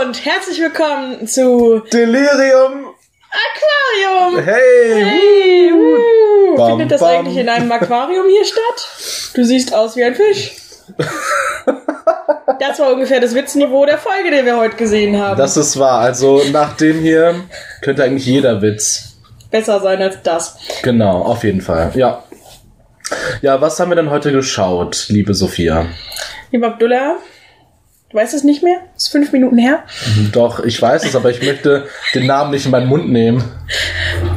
und herzlich willkommen zu Delirium. Aquarium. Hey. Hey, wuh. Bam, Findet das bam. eigentlich in einem Aquarium hier statt? Du siehst aus wie ein Fisch. Das war ungefähr das Witzniveau der Folge, die wir heute gesehen haben. Das ist wahr. Also nach dem hier könnte eigentlich jeder Witz. Besser sein als das. Genau, auf jeden Fall. Ja. Ja, was haben wir denn heute geschaut, liebe Sophia? Lieber Abdullah, du weißt es nicht mehr? Das ist fünf Minuten her. Doch, ich weiß es, aber ich möchte den Namen nicht in meinen Mund nehmen.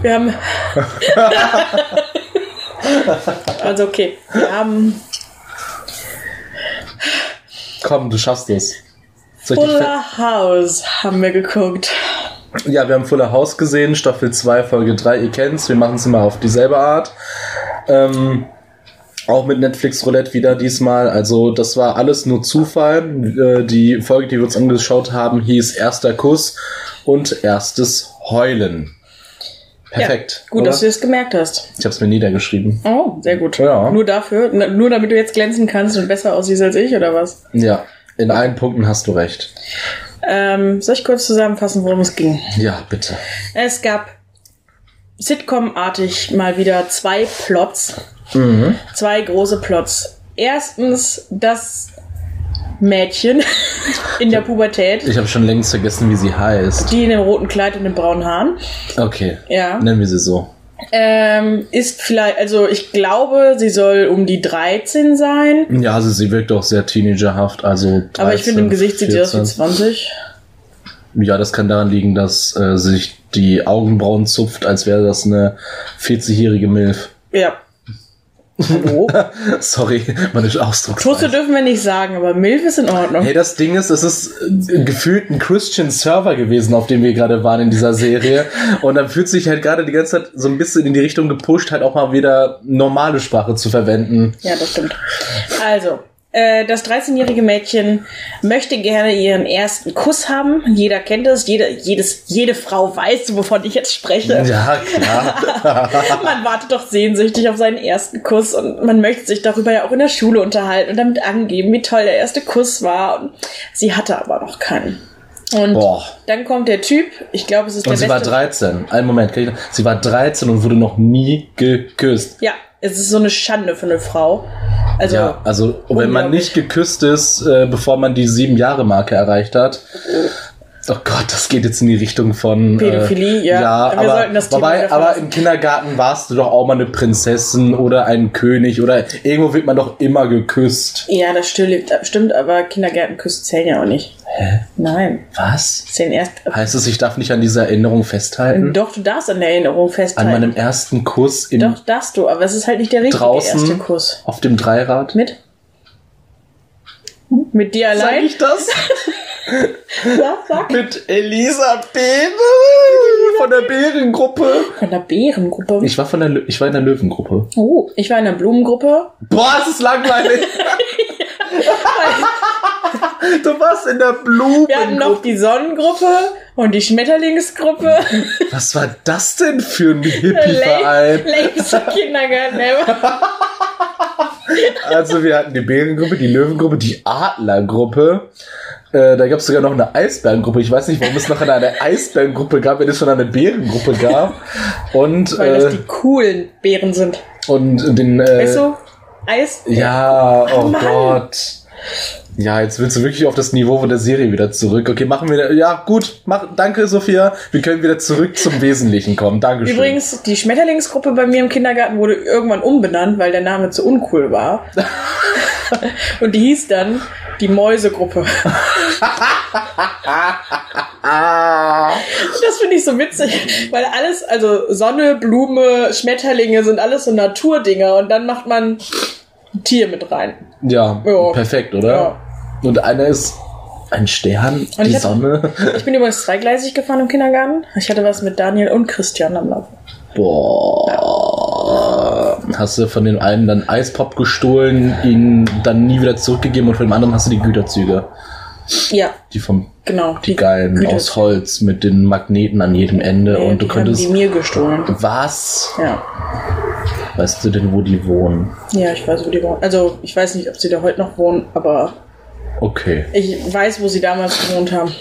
Wir haben. also okay. Wir haben Komm, du schaffst es. Fuller House haben wir geguckt. ja, wir haben Fuller House gesehen, Staffel 2, Folge 3, ihr kennt's, wir machen es immer auf dieselbe Art. Ähm, auch mit Netflix Roulette wieder diesmal. Also das war alles nur Zufall. Äh, die Folge, die wir uns angeschaut haben, hieß Erster Kuss und Erstes Heulen. Perfekt. Ja, gut, oder? dass du es gemerkt hast. Ich habe es mir niedergeschrieben. Oh, sehr gut. Ja. Nur dafür, nur damit du jetzt glänzen kannst und besser aussiehst als ich, oder was? Ja, in allen Punkten hast du recht. Ähm, soll ich kurz zusammenfassen, worum es ging? Ja, bitte. Es gab Sitcom-artig mal wieder zwei Plots. Mhm. Zwei große Plots. Erstens das Mädchen in der Pubertät, Ich habe schon längst vergessen, wie sie heißt. die in dem roten Kleid und den braunen Haaren. Okay. Ja. Nennen wir sie so. Ähm, ist vielleicht, also ich glaube, sie soll um die 13 sein. Ja, also sie wirkt auch sehr teenagerhaft. Also 13, aber ich finde, im Gesicht sieht sie aus wie 14. 20. Ja, das kann daran liegen, dass äh, sich die Augenbrauen zupft, als wäre das eine 40-jährige Milf. Ja. Hallo? Sorry, meine Tusse Ausdrucksweise. dürfen wir nicht sagen, aber Milf ist in Ordnung. Hey, das Ding ist, es ist äh, gefühlt ein Christian Server gewesen, auf dem wir gerade waren in dieser Serie. Und dann fühlt sich halt gerade die ganze Zeit so ein bisschen in die Richtung gepusht, halt auch mal wieder normale Sprache zu verwenden. Ja, das stimmt. Also, das 13-jährige Mädchen möchte gerne ihren ersten Kuss haben. Jeder kennt es, jede, jedes, jede Frau weiß, wovon ich jetzt spreche. Ja, klar. Man wartet doch sehnsüchtig auf seinen ersten Kuss und man möchte sich darüber ja auch in der Schule unterhalten und damit angeben, wie toll der erste Kuss war. Und sie hatte aber noch keinen. Und Boah. dann kommt der Typ, ich glaube, es ist Und der sie war beste. 13. Einen Moment, sie war 13 und wurde noch nie geküsst. Ja, es ist so eine Schande für eine Frau. Also, Ja, also wenn man nicht geküsst ist, äh, bevor man die sieben Jahre Marke erreicht hat. Oh Gott, das geht jetzt in die Richtung von Pädophilie, ja. Ja, Wir aber, sollten das Thema wobei, aber im Kindergarten warst du doch auch mal eine Prinzessin oder ein König oder irgendwo wird man doch immer geküsst. Ja, das stimmt, stimmt aber Kindergärtenküsse zählen ja auch nicht. Hä? Nein, Was? zählen erst. Heißt es, ich darf nicht an dieser Erinnerung festhalten? Doch, du darfst an der Erinnerung An festhalten. meinem ersten Kuss im Doch, darfst du, aber es ist halt nicht der richtige draußen erste Kuss. auf dem Dreirad? Mit? Mit dir Sag allein? ich das? Sag, sag. Mit Elisa Beere von der Bärengruppe. Von der Bärengruppe. Ich war von der Lö- ich war in der Löwengruppe. oh, ich war in der Blumengruppe. Boah, es ist langweilig. du warst in der Wir hatten noch Blumengruppe. die Sonnengruppe und die Schmetterlingsgruppe. Was war das denn für ein Hippie-Verein? Längster Kindergarten ever. Also wir hatten die Bärengruppe, die Löwengruppe, die Adlergruppe. Äh, da gab es sogar noch eine Eisbärengruppe. Ich weiß nicht, warum es noch eine Eisbärengruppe gab, wenn es schon eine Bärengruppe gab. Und, Weil das äh, die coolen Bären sind. und den... Äh, Weißt du? Eis? Ja, oh Mann. Gott. Ja, jetzt willst du wirklich auf das Niveau von der Serie wieder zurück. Okay, machen wir. Ja, gut. Mach, danke, Sophia. Wir können wieder zurück zum Wesentlichen kommen. Dankeschön. Übrigens, die Schmetterlingsgruppe bei mir im Kindergarten wurde irgendwann umbenannt, weil der Name zu uncool war. Und die hieß dann die Mäusegruppe. Das finde ich so witzig, weil alles, also Sonne, Blume, Schmetterlinge sind alles so Naturdinger und dann macht man ein Tier mit rein. Ja, Ja. perfekt, oder? Ja. Und einer ist ein Stern, Und die ich Sonne. Ich bin übrigens zweigleisig gefahren im Kindergarten. Ich hatte was mit Daniel und Christian am Laufen. Boah. Hast du von dem einen dann Eispop gestohlen, ihn dann nie wieder zurückgegeben und von dem anderen hast du die Güterzüge. Ja, Die vom genau. die geilen Güterzüge. aus Holz mit den Magneten an jedem Ende Nee, und du die könntest. haben die mir gestohlen. Was? Ja. Weißt du denn, wo die wohnen? Ja, ich weiß, wo die wohnen. Also, ich weiß nicht, ob sie da heute noch wohnen, aber Okay. ich weiß, wo sie damals gewohnt haben.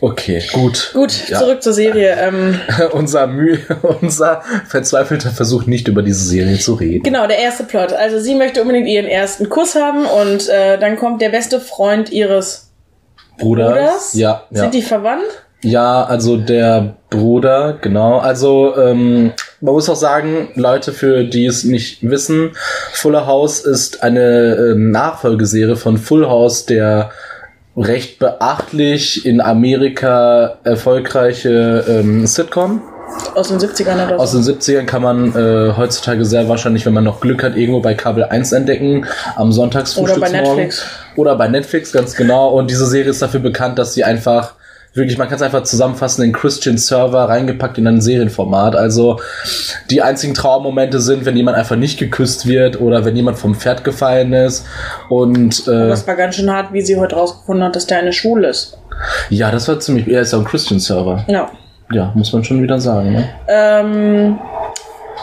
Okay, gut. Gut, Ja. zurück zur Serie. Ähm, unser, Mühe, unser verzweifelter Versuch, nicht über diese Serie zu reden. genau, der erste Plot. Also sie möchte unbedingt ihren ersten Kuss haben und äh, dann kommt der beste Freund ihres Bruder. Bruders. Ja, ja. Sind die verwandt? Ja, also der Bruder, genau. Also ähm, man muss auch sagen, Leute, für die es nicht wissen, Fuller House ist eine ähm, Nachfolgeserie von Full House, der recht beachtlich in Amerika erfolgreiche ähm, Sitcom. Aus den 70ern oder Aus so. den 70ern kann man äh, heutzutage sehr wahrscheinlich, wenn man noch Glück hat, irgendwo bei Kabel 1 entdecken, am Sonntagsfrühstücksmorgen. Oder bei Netflix. Oder bei Netflix, ganz genau. Und diese Serie ist dafür bekannt, dass sie einfach, wirklich, man kann es einfach zusammenfassen, in Christian Server reingepackt in ein Serienformat. Also die einzigen Trauermomente sind, wenn jemand einfach nicht geküsst wird oder wenn jemand vom Pferd gefallen ist. Und äh, Das war ganz schön hart, wie sie heute rausgefunden hat, dass der eine schwul ist. ja, das war ziemlich, er ist ja ein Christian Server. Ja. Ja, muss man schon wieder sagen. Ne? Ähm,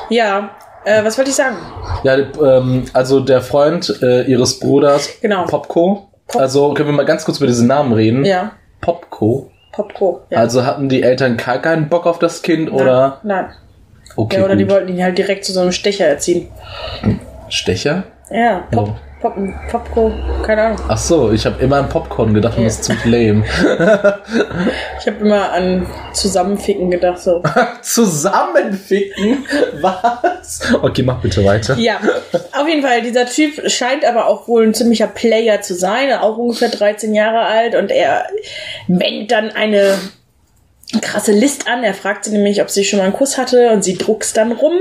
ja, äh, was wollte ich sagen? Ja, ähm, also der Freund äh, ihres Bruders, Genau. Popco. Pop- Also können wir mal ganz kurz über diesen Namen reden. Ja, Popco. Popco. Ja. Also hatten die Eltern gar keinen Bock auf das Kind oder? Nein. Okay, Ja, oder die gut. wollten ihn halt direkt zu so einem Stecher erziehen. Stecher? Ja, Pop, Oh. Pop, Popco, keine Ahnung. Ach so, ich habe immer an Popcorn gedacht und das ist ziemlich lame. Ich habe immer an Zusammenficken gedacht. So. Zusammenficken? Was? Okay, mach bitte weiter. Ja, auf jeden Fall, dieser Typ scheint aber auch wohl ein ziemlicher Player zu sein, auch ungefähr 13 Jahre alt und er wendet dann eine krasse List an. Er fragt sie nämlich, ob sie schon mal einen Kuss hatte und sie druckst dann rum.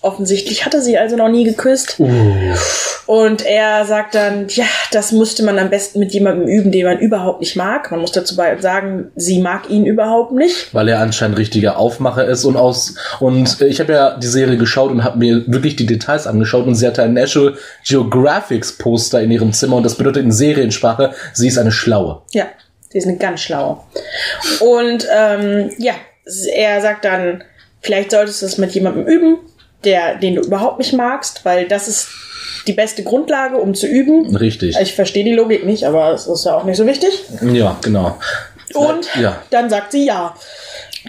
Offensichtlich hatte sie also noch nie geküsst. Und er sagt dann, ja, das müsste man am besten mit jemandem üben, den man überhaupt nicht mag. Man muss dazu sagen, sie mag ihn überhaupt nicht. Weil er anscheinend richtiger Aufmacher ist und aus und äh, ich habe ja die Serie geschaut und habe mir wirklich die Details angeschaut und sie hatte ein National Geographics Poster in ihrem Zimmer und das bedeutet in Seriensprache, sie ist eine Schlaue. Ja, sie ist eine ganz schlaue. Und ähm, ja, er sagt dann, vielleicht solltest du es mit jemandem üben, der, den du überhaupt nicht magst, weil das ist die beste Grundlage, um zu üben. Richtig. Ich verstehe die Logik nicht, aber es ist ja auch nicht so wichtig. Ja, genau. Und ja, dann sagt sie ja.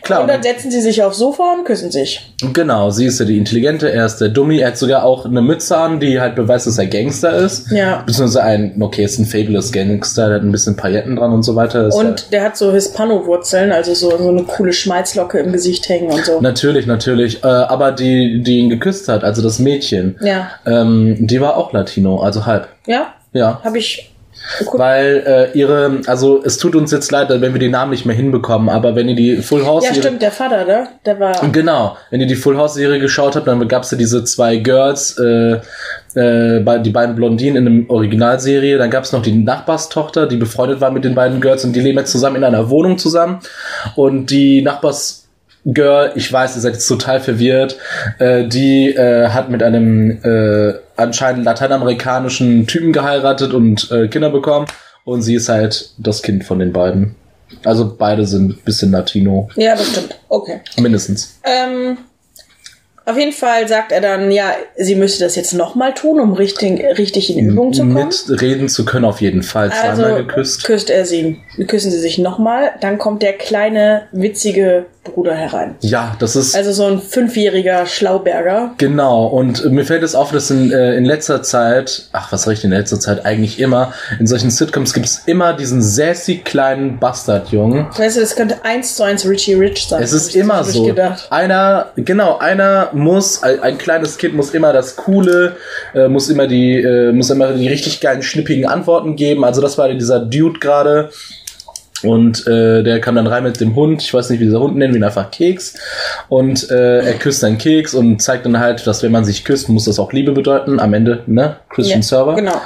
Klar. Und dann setzen sie sich aufs Sofa und küssen sich. Genau, sie ist ja die Intelligente, er ist der Dummy, er hat sogar auch eine Mütze an, die halt beweist, dass er Gangster ist. Ja. Beziehungsweise ein, okay, ist ein Fabulous Gangster, der hat ein bisschen Pailletten dran und so weiter. Ist Und der hat so Hispano-Wurzeln, also so, so eine coole Schmalzlocke im Gesicht hängen und so. natürlich, natürlich. Äh, aber die, die ihn geküsst hat, also das Mädchen, Ja. ähm, die war auch Latino, also halb. Ja, Ja. habe ich Weil äh, ihre, also es tut uns jetzt leid, wenn wir die Namen nicht mehr hinbekommen, aber wenn ihr die Full House Ja, stimmt, der Vater, ne? Der war. Genau, wenn ihr die Full House Serie geschaut habt, dann gab's ja diese zwei Girls, äh, äh, die beiden Blondinen in der Originalserie. Dann gab's noch die Nachbarstochter, die befreundet war mit den beiden Girls und die leben jetzt zusammen in einer Wohnung zusammen. Und die Nachbars Girl, ich weiß, ihr seid jetzt total verwirrt, äh, die äh, hat mit einem äh, anscheinend lateinamerikanischen Typen geheiratet und äh, Kinder bekommen. Und sie ist halt das Kind von den beiden. Also beide sind ein bisschen Latino, Ja, das stimmt. Okay. mindestens. Ähm, auf jeden Fall sagt er dann, ja, sie müsste das jetzt nochmal tun, um richtig, richtig in Übung zu kommen. Mitreden zu können, auf jeden Fall. Zweimal Also geküsst. küsst er sie. Küssen sie sich nochmal. Dann kommt der kleine, witzige Bruder herein. Ja, das ist Also so ein fünfjähriger Schlauberger. genau. Und mir fällt es auf, dass in, äh, in letzter Zeit, ach, was recht in letzter Zeit eigentlich immer, in solchen Sitcoms gibt es immer diesen sassy kleinen Bastardjungen. Weißt du, das könnte eins zu eins Richie Rich sein. Es ist ich immer so. Gedacht. Einer, genau, einer muss, ein, ein kleines Kind muss immer das Coole, äh, muss immer die, äh, muss immer die richtig geilen, schnippigen Antworten geben. Also das war dieser Dude gerade. Und äh, der kam dann rein mit dem Hund, ich weiß nicht, wie dieser Hund nennen, wie ihn einfach Keks. Und äh, er küsst einen Keks und zeigt dann halt, dass wenn man sich küsst, muss das auch Liebe bedeuten. Am Ende, ne? Christian Ja, Server. Genau.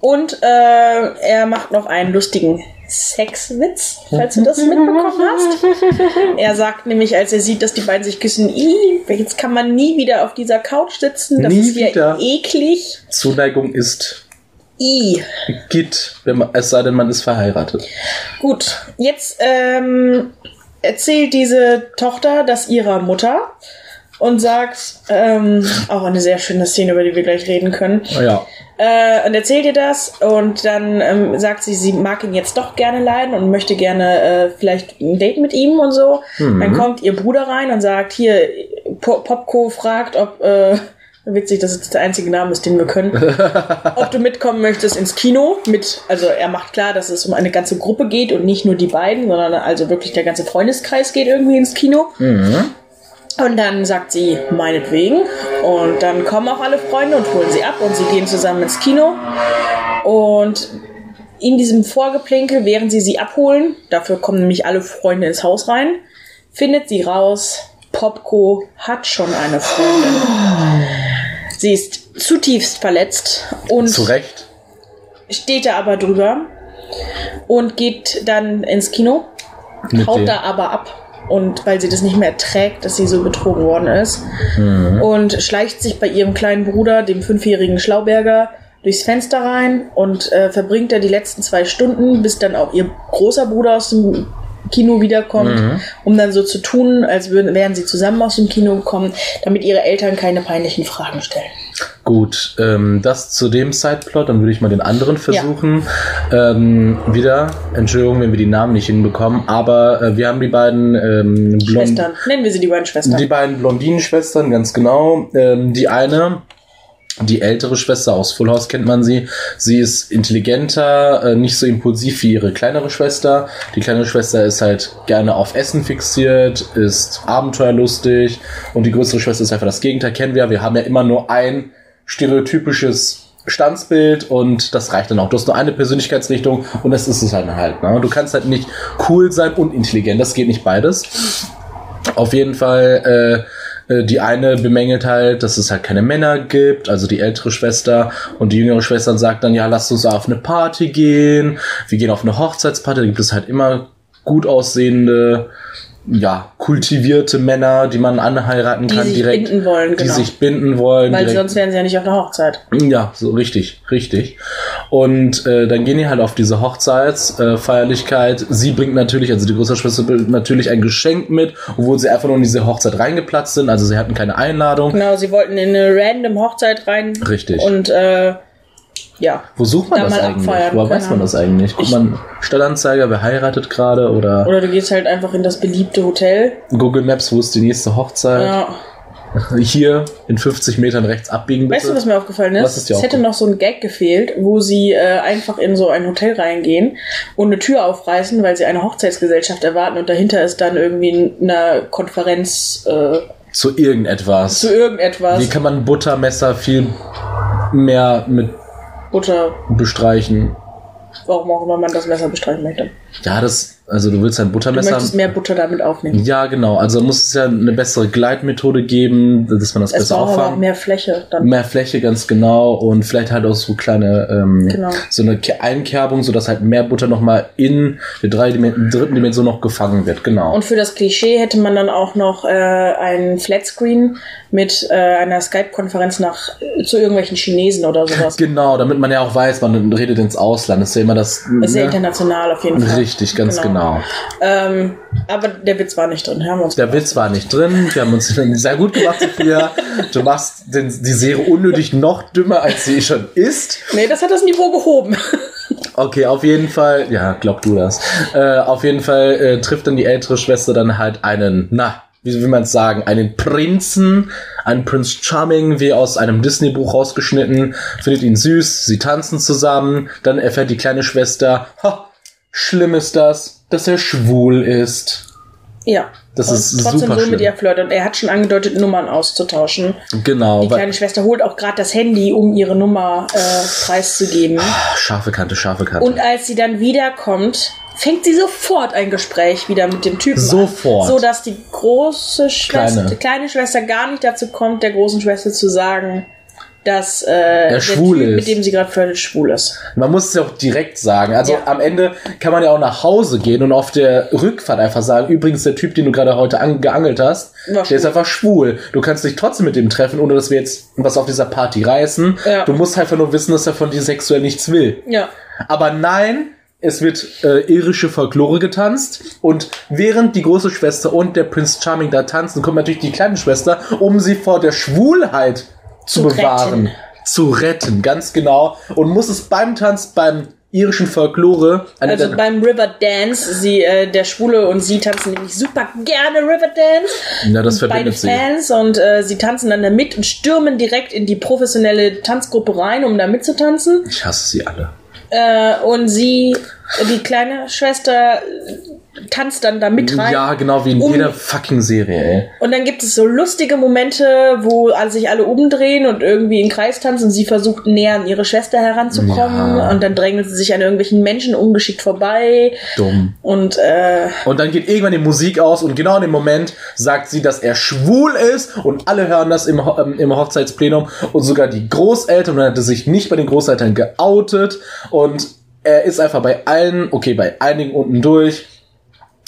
Und äh, er macht noch einen lustigen Sexwitz, falls du das mitbekommen hast. Er sagt nämlich, als er sieht, dass die beiden sich küssen, "Ih, jetzt kann man nie wieder auf dieser Couch sitzen. Das Nie ist ja wieder. eklig. Zuneigung ist I. Git, wenn man, es sei denn, man ist verheiratet. Gut, jetzt ähm, erzählt diese Tochter das ihrer Mutter. und sagt, ähm, auch eine sehr schöne Szene, über die wir gleich reden können. Ja. Äh, und erzählt ihr das und dann ähm, sagt sie, sie mag ihn jetzt doch gerne leiden und möchte gerne äh, vielleicht ein Date mit ihm und so. Dann kommt ihr Bruder rein und sagt, hier, Po- Popco fragt, ob, äh, witzig, dass es der einzige Name ist, den wir können, ob du mitkommen möchtest ins Kino mit, also er macht klar, dass es um eine ganze Gruppe geht und nicht nur die beiden, sondern also wirklich der ganze Freundeskreis geht irgendwie ins Kino. Und dann sagt sie, meinetwegen. Und dann kommen auch alle Freunde und holen sie ab und sie gehen zusammen ins Kino. Und in diesem Vorgeplänkel, während sie sie abholen, dafür kommen nämlich alle Freunde ins Haus rein, findet sie raus, Popco hat schon eine Freundin. Sie ist zutiefst verletzt und Zu Recht. steht da aber drüber und geht dann ins Kino, Mit haut dem- da aber ab. Und weil sie das nicht mehr trägt, dass sie so betrogen worden ist. Und schleicht sich bei ihrem kleinen Bruder, dem fünfjährigen Schlauberger, durchs Fenster rein und äh, verbringt da die letzten zwei Stunden, bis dann auch ihr großer Bruder aus dem Kino wiederkommt, um dann so zu tun, als würden, wären sie zusammen aus dem Kino gekommen, damit ihre Eltern keine peinlichen Fragen stellen. Gut, ähm, das zu dem Sideplot, dann würde ich mal den anderen versuchen. Ähm, wieder, Entschuldigung, wenn wir die Namen nicht hinbekommen, aber äh, wir haben die beiden ähm, Blond Schwestern. Nennen wir sie die beiden Schwestern. die beiden Blondinenschwestern, ganz genau. Ähm, die eine, die ältere Schwester aus Full House kennt man sie. Sie ist intelligenter, äh, nicht so impulsiv wie ihre kleinere Schwester. Die kleine Schwester ist halt gerne auf Essen fixiert, ist abenteuerlustig und die größere Schwester ist einfach das Gegenteil, kennen wir. Wir haben ja immer nur ein stereotypisches Standsbild und das reicht dann auch. Du hast nur eine Persönlichkeitsrichtung und das ist es halt halt. Ne? Du kannst halt nicht cool sein und intelligent, das geht nicht beides. Auf jeden Fall, äh, die eine bemängelt halt, dass es halt keine Männer gibt, also die ältere Schwester. Und die jüngere Schwester sagt dann, ja, lass uns auf eine Party gehen, wir gehen auf eine Hochzeitsparty, da gibt es halt immer gut aussehende, ja, kultivierte Männer, die man anheiraten Die kann sich direkt, binden wollen, die genau. sich binden wollen, Weil direkt sonst wären sie ja nicht auf einer Hochzeit. ja, so richtig, richtig. Und äh, dann gehen die halt auf diese Hochzeitsfeierlichkeit. Äh, sie bringt natürlich, also die größere Schwester bringt natürlich ein Geschenk mit, obwohl sie einfach nur in diese Hochzeit reingeplatzt sind. Also sie hatten keine Einladung. Genau, sie wollten in eine random Hochzeit rein. Richtig. Und äh, ja. Wo sucht man Da das eigentlich? keine weiß man das eigentlich? Guckt man Stellanzeiger, wer heiratet gerade oder Oder du gehst halt einfach in das beliebte Hotel. Google Maps, wo ist die nächste Hochzeit? Ja. Hier in 50 Metern rechts abbiegen bitte. Weißt du, was mir aufgefallen ist? Ist es hätte noch so ein Gag gefehlt, wo sie äh, einfach in so ein Hotel reingehen und eine Tür aufreißen, weil sie eine Hochzeitsgesellschaft erwarten und dahinter ist dann irgendwie eine Konferenz äh, Zu irgendetwas. zu irgendetwas. Wie kann man Buttermesser viel mehr mit Butter, bestreichen? warum auch immer man das Messer bestreichen möchte. Ja, das, also du willst ein Du Buttermesser. möchtest mehr Butter damit aufnehmen. ja, genau. Also muss es ja eine bessere Gleitmethode geben, dass man das Es besser aber auch auffangen. mehr Fläche dann. Mehr Fläche, ganz genau. Und vielleicht halt auch so kleine, ähm, Genau. so eine Ke- Einkerbung, sodass halt mehr Butter nochmal in der drei Dimen dritten Dimension noch gefangen wird. Genau. Und für das Klischee hätte man dann auch noch äh, einen Flatscreen mit äh, einer Skype-Konferenz nach zu irgendwelchen Chinesen oder sowas. genau, damit man ja auch weiß, man redet ins Ausland. Das ist ja immer das. Ist ne? international auf jeden Fall. Richtig, ganz genau. Ähm, aber der Witz war nicht drin, haben uns Der Witz war nicht drin. Wir haben uns sehr gut gemacht, Sophia. Du machst den, die Serie unnötig noch dümmer, als sie schon ist. Nee, das hat das Niveau gehoben. Okay, auf jeden Fall, ja, glaub du das. Äh, auf jeden Fall äh, trifft dann die ältere Schwester dann halt einen, na, wie will man es sagen, einen Prinzen, einen Prince Charming, wie aus einem Disney-Buch rausgeschnitten, findet ihn süß, sie tanzen zusammen, dann erfährt die kleine Schwester, ha, schlimm ist das, dass er schwul ist. ja. Das und ist trotzdem super so schlimm. mit ihr flirtet. Und er hat schon angedeutet, Nummern auszutauschen. Genau, Die kleine Schwester holt auch gerade das Handy, um ihre Nummer äh, preiszugeben. scharfe Kante, scharfe Kante. Und als sie dann wiederkommt, fängt sie sofort ein Gespräch wieder mit dem Typen Sofort. an. So dass die große Schwester, Kleine. die kleine Schwester gar nicht dazu kommt, der großen Schwester zu sagen, dass äh, der schwul Typ, ist. mit dem sie gerade flirtet, schwul ist. Man muss es ja auch direkt sagen. Also Ja. am Ende kann man ja auch nach Hause gehen und auf der Rückfahrt einfach sagen, übrigens der Typ, den du gerade heute an geangelt hast, der ist einfach schwul. Du kannst dich trotzdem mit dem treffen, ohne dass wir jetzt was auf dieser Party reißen. Ja. Du musst einfach nur wissen, dass er von dir sexuell nichts will. Ja. Aber nein, es wird äh, irische Folklore getanzt und während die große Schwester und der Prince Charming da tanzen, kommt natürlich die kleine Schwester, um sie vor der Schwulheit zu, Zu bewahren, retten. zu retten, ganz genau. Und muss es beim Tanz, beim irischen Folklore, Also beim River Dance, sie, äh, der Schwule und sie tanzen nämlich super gerne River Dance. ja, das verbindet sie. Fans und äh, sie tanzen dann da mit und stürmen direkt in die professionelle Tanzgruppe rein, um da mitzutanzen. Ich hasse sie alle. Äh, und sie, die kleine Schwester, äh, tanzt dann da mit rein. Ja, genau wie in Um- jeder fucking Serie, ey. Und dann gibt es so lustige Momente, wo sich alle umdrehen und irgendwie im Kreis tanzen und sie versucht näher an ihre Schwester heranzukommen Ja. und dann drängelt sie sich an irgendwelchen Menschen ungeschickt vorbei Dumm. und äh, Und dann geht irgendwann die Musik aus und genau in dem Moment sagt sie, dass er schwul ist und alle hören das im, ähm, im Hochzeitsplenum und sogar die Großeltern und er hatte sich nicht bei den Großeltern geoutet und er ist einfach bei allen, okay, bei einigen unten durch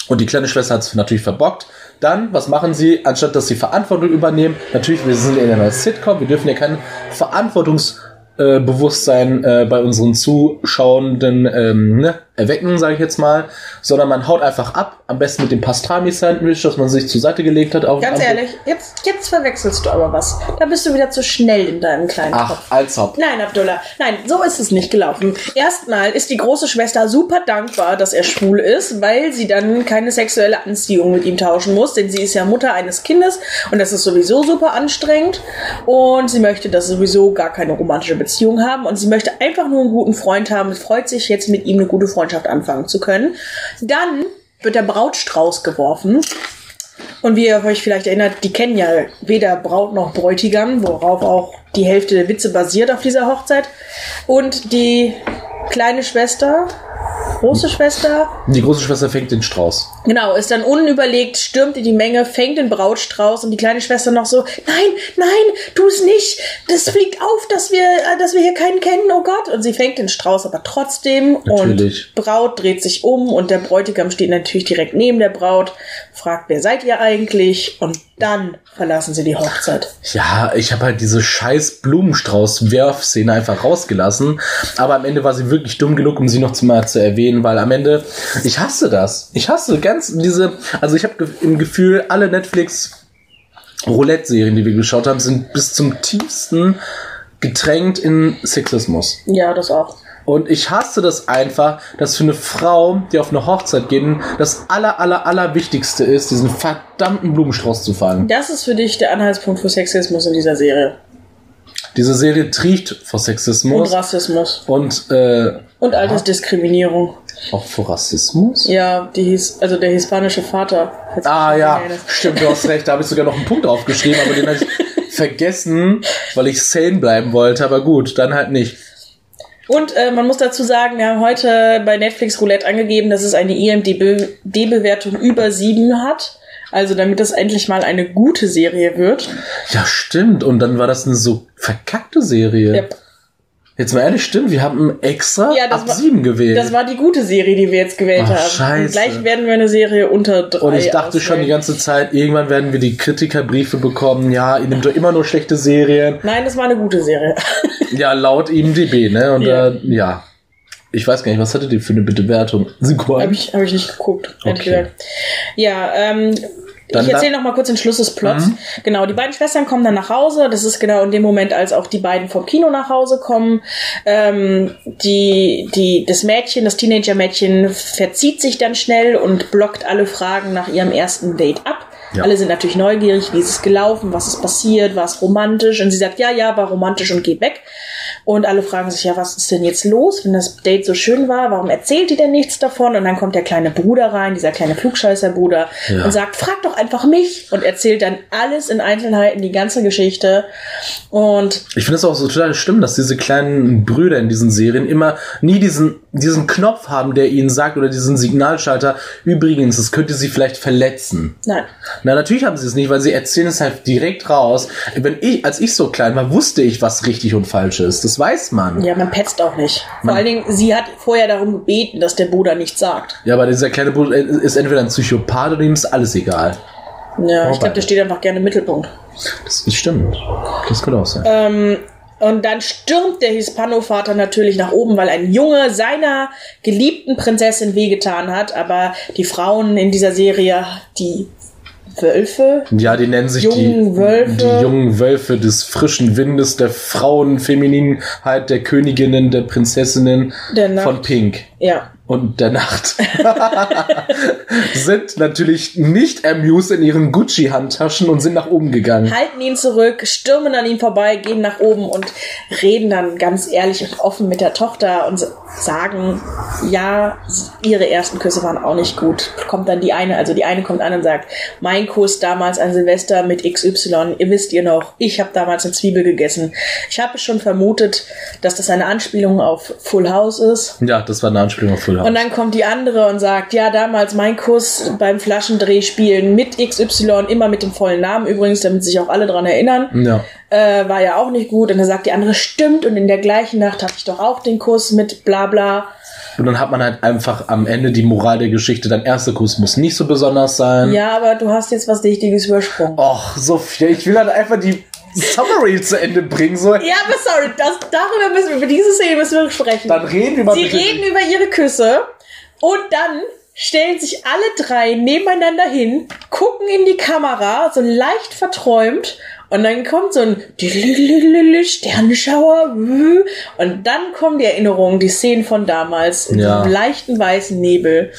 und die kleine Schwester hat es natürlich verbockt. Dann, was machen sie, anstatt dass sie Verantwortung übernehmen? Natürlich, wir sind in einer Sitcom, wir dürfen ja kein Verantwortungsbewusstsein äh, bei unseren Zuschauenden ähm, ne, erwecken, sage ich jetzt mal, sondern man haut einfach ab, am besten mit dem Pastrami-Sandwich, das man sich zur Seite gelegt hat. Auf, ganz ehrlich, jetzt, jetzt verwechselst du aber was. Da bist du wieder zu schnell in deinem kleinen Ach, Kopf. als ob. Nein, Abdullah, nein, so ist es nicht gelaufen. Erstmal ist die große Schwester super dankbar, dass er schwul ist, weil sie dann keine sexuelle Anziehung mit ihm tauschen muss, denn sie ist ja Mutter eines Kindes und das ist sowieso super anstrengend und sie möchte das sowieso gar keine romantische Beziehung haben und sie möchte einfach nur einen guten Freund haben und freut sich jetzt mit ihm eine gute Freundschaft anfangen zu können. Dann wird der Brautstrauß geworfen und wie ihr euch vielleicht erinnert, die kennen ja weder Braut noch Bräutigam, worauf auch die Hälfte der Witze basiert auf dieser Hochzeit. Und die kleine Schwester, große Schwester, Die große Schwester fängt den Strauß. genau, ist dann unüberlegt, stürmt in die Menge, fängt den Brautstrauß und die kleine Schwester noch so, nein, nein, tu es nicht, das fliegt auf, dass wir, äh, dass wir hier keinen kennen, oh Gott. Und sie fängt den Strauß aber trotzdem Natürlich. und Braut dreht sich um und der Bräutigam steht natürlich direkt neben der Braut, fragt, wer seid ihr eigentlich? Und dann verlassen sie die Hochzeit. Ja, ich habe halt diese scheiß Blumenstrauß-Werf-Szene einfach rausgelassen. Aber am Ende war sie wirklich dumm genug, um sie noch zu mal zu erwähnen, weil am Ende, ich hasse das. Ich hasse ganz diese, also ich habe im Gefühl, alle Netflix Roulette-Serien, die wir geschaut haben, sind bis zum tiefsten getränkt in Sexismus. Ja, das auch. Und ich hasse das einfach, dass für eine Frau, die auf eine Hochzeit geht, das aller, aller, aller Wichtigste ist, diesen verdammten Blumenstrauß zu fangen. Das ist für dich der Anhaltspunkt für Sexismus in dieser Serie. Diese Serie trieft vor Und Sexismus Rassismus. und äh, Und Altersdiskriminierung. auch vor Rassismus. Ja, die hieß, also der hispanische Vater. Ah ja, erinnert. stimmt, du hast recht. Da habe ich sogar noch einen Punkt aufgeschrieben, aber den habe ich vergessen, weil ich sane bleiben wollte. Aber gut, dann halt nicht. Und äh, man muss dazu sagen, wir haben heute bei Netflix Roulette angegeben, dass es eine IMDb-Bewertung über sieben hat. Also damit das endlich mal eine gute Serie wird. Ja, stimmt. Und dann war das eine so verkackte Serie. Yep. Jetzt mal ehrlich, stimmt. Wir haben extra Ja, das ab war- sieben gewählt. Das war die gute Serie, die wir jetzt gewählt Ach, haben. scheiße. Und gleich werden wir eine Serie unter drei. Und ich dachte schon die auswählen. ganze Zeit, irgendwann werden wir die Kritikerbriefe bekommen. Ja, ihr nehmt doch immer nur schlechte Serien. Nein, das war eine gute Serie. Ja, laut IMDb, ne? Und Ja. Äh, ja. Ich weiß gar nicht, was hattet ihr für eine Bewertung? Habe ich, hab ich nicht geguckt, Okay. Ja, ähm, Dann ich erzähle noch mal kurz den Schluss des Plots. Genau, die beiden Schwestern kommen dann nach Hause. Das ist genau in dem Moment, als auch die beiden vom Kino nach Hause kommen. Ähm, die, die, das Mädchen, das Teenager-Mädchen verzieht sich dann schnell und blockt alle Fragen nach ihrem ersten Date ab. Ja. Alle sind natürlich neugierig, wie ist es gelaufen, was ist passiert, war es romantisch? Und sie sagt, ja, ja, war romantisch und geht weg. Und alle fragen sich, ja, was ist denn jetzt los, wenn das Date so schön war? Warum erzählt die denn nichts davon? Und dann kommt der kleine Bruder rein, dieser kleine Flugscheißerbruder, Ja. und sagt, frag doch einfach mich. Und erzählt dann alles in Einzelheiten, die ganze Geschichte. Und Ich finde es auch so total schlimm, dass diese kleinen Brüder in diesen Serien immer nie diesen, diesen Knopf haben, der ihnen sagt, oder diesen Signalschalter, übrigens, das könnte sie vielleicht verletzen. nein, Na, natürlich haben sie es nicht, weil sie erzählen es halt direkt raus. Wenn ich, als ich so klein war, wusste ich, was richtig und falsch ist. Das weiß man. ja, man petzt auch nicht. Vor Man- allen Dingen, sie hat vorher darum gebeten, dass der Bruder nichts sagt. Ja, aber dieser kleine Bruder ist entweder ein Psychopath oder ihm ist alles egal. Ja, ich Wobei- glaube, der steht einfach gerne im Mittelpunkt. Das ist stimmt. Das könnte auch sein. Ähm, Und dann stürmt der Hispano-Vater natürlich nach oben, weil ein Junge seiner geliebten Prinzessin wehgetan hat. Aber die Frauen in dieser Serie, die Wölfe, Ja, die nennen sich Jungen die, Wölfe. die jungen Wölfe des frischen Windes, der Frauen, Femininheit, der Königinnen, der Prinzessinnen Der von Pink. Ja, und der Nacht sind natürlich nicht amused in ihren Gucci-Handtaschen und sind nach oben gegangen. halten ihn zurück, stürmen an ihm vorbei, gehen nach oben und reden dann ganz ehrlich und offen mit der Tochter und sagen, ja, ihre ersten Küsse waren auch nicht gut. Kommt dann die eine, also die eine kommt an und sagt, mein Kuss damals an Silvester mit XY, ihr wisst ihr noch, ich habe damals eine Zwiebel gegessen. Ich habe schon vermutet, dass das eine Anspielung auf Full House ist. Ja, das war eine Anspielung auf Full House. Und dann kommt die andere und sagt, ja, damals mein Kuss beim Flaschendrehspielen mit XY, immer mit dem vollen Namen übrigens, damit sich auch alle dran erinnern, ja. äh, war ja auch nicht gut. Und dann sagt die andere, stimmt, und in der gleichen Nacht hatte ich doch auch den Kuss mit bla bla. Und dann hat man halt einfach am Ende die Moral der Geschichte, dein erster Kuss muss nicht so besonders sein. Ja, aber du hast jetzt was Wichtiges übersprungen. Och, Sophia, ich will halt einfach die Summary zu Ende bringen. So, Ja, aber sorry, das, darüber müssen wir, über diese Szene müssen wir sprechen. dann reden wir mal Sie reden über ihre Küsse und dann stellen sich alle drei nebeneinander hin, gucken in die Kamera, so leicht verträumt. Und dann kommt so ein Sternenschauer. Und dann kommen die Erinnerungen, die Szenen von damals, in Ja. so einem leichten weißen Nebel.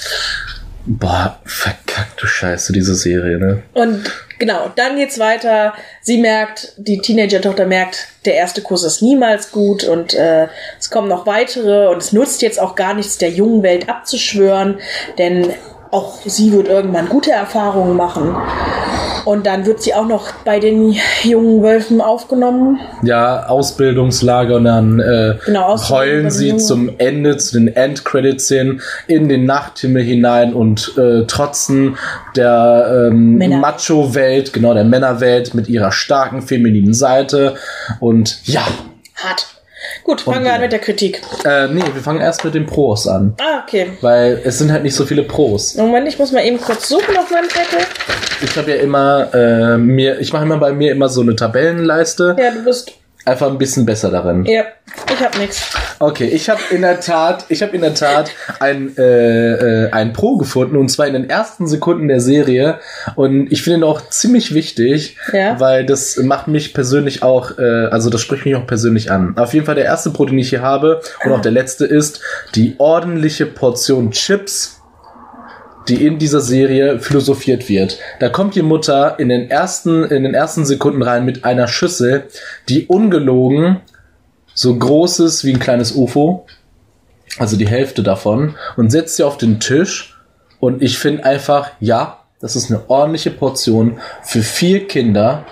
Boah, verkackte Scheiße, diese Serie, ne? Und genau, dann geht's weiter. Sie merkt, die Teenager-Tochter merkt, der erste Kuss ist niemals gut und äh, es kommen noch weitere und es nutzt jetzt auch gar nichts, der jungen Welt abzuschwören, denn auch sie wird irgendwann gute Erfahrungen machen. Und dann wird sie auch noch bei den jungen Wölfen aufgenommen. Ja, Ausbildungslager und dann äh, Genau, Ausbildung heulen sie zum Ende, zu den Endcredit-Szenen in den Nachthimmel hinein und äh, trotzen der ähm. Macho-Welt, genau, der Männerwelt mit ihrer starken femininen Seite. Und ja, Hart. Gut, fangen wir an mit der Kritik. äh, nee, wir fangen erst mit den Pros an. Ah, okay. Weil es sind halt nicht so viele Pros. Moment, ich muss mal eben kurz suchen auf meinem Zettel. Ich habe ja immer äh, mir, ich mache immer bei mir immer so eine Tabellenleiste. Ja, du bist. Einfach ein bisschen besser darin. Ja, ich hab nix. Okay, ich habe in der Tat, ich habe in der Tat ein äh, äh, ein Pro gefunden und zwar in den ersten Sekunden der Serie und ich finde ihn auch ziemlich wichtig, Ja. weil das macht mich persönlich auch, äh, also das spricht mich auch persönlich an. Auf jeden Fall der erste Pro, den ich hier habe und auch der letzte ist die ordentliche Portion Chips die in dieser Serie philosophiert wird. Da kommt die Mutter in den ersten, in den ersten Sekunden rein mit einer Schüssel, die ungelogen so groß ist wie ein kleines UFO. Also die Hälfte davon. Und setzt sie auf den Tisch. Und ich finde einfach, ja, das ist eine ordentliche Portion für vier Kinder.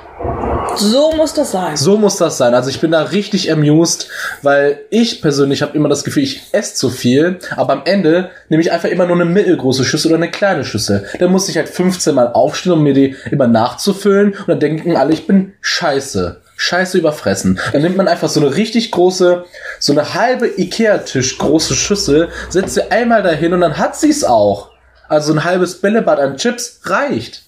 So muss das sein. So muss das sein. Also ich bin da richtig amused, weil ich persönlich habe immer das Gefühl, ich esse zu viel, aber am Ende nehme ich einfach immer nur eine mittelgroße Schüssel oder eine kleine Schüssel. Dann muss ich halt 15 Mal aufstehen, um mir die immer nachzufüllen und dann denken alle, ich bin scheiße. Scheiße überfressen. Dann nimmt man einfach so eine richtig große, so eine halbe Ikea-Tisch große Schüssel, setzt sie einmal dahin und dann hat sie's auch. Also ein halbes Bällebad an Chips reicht.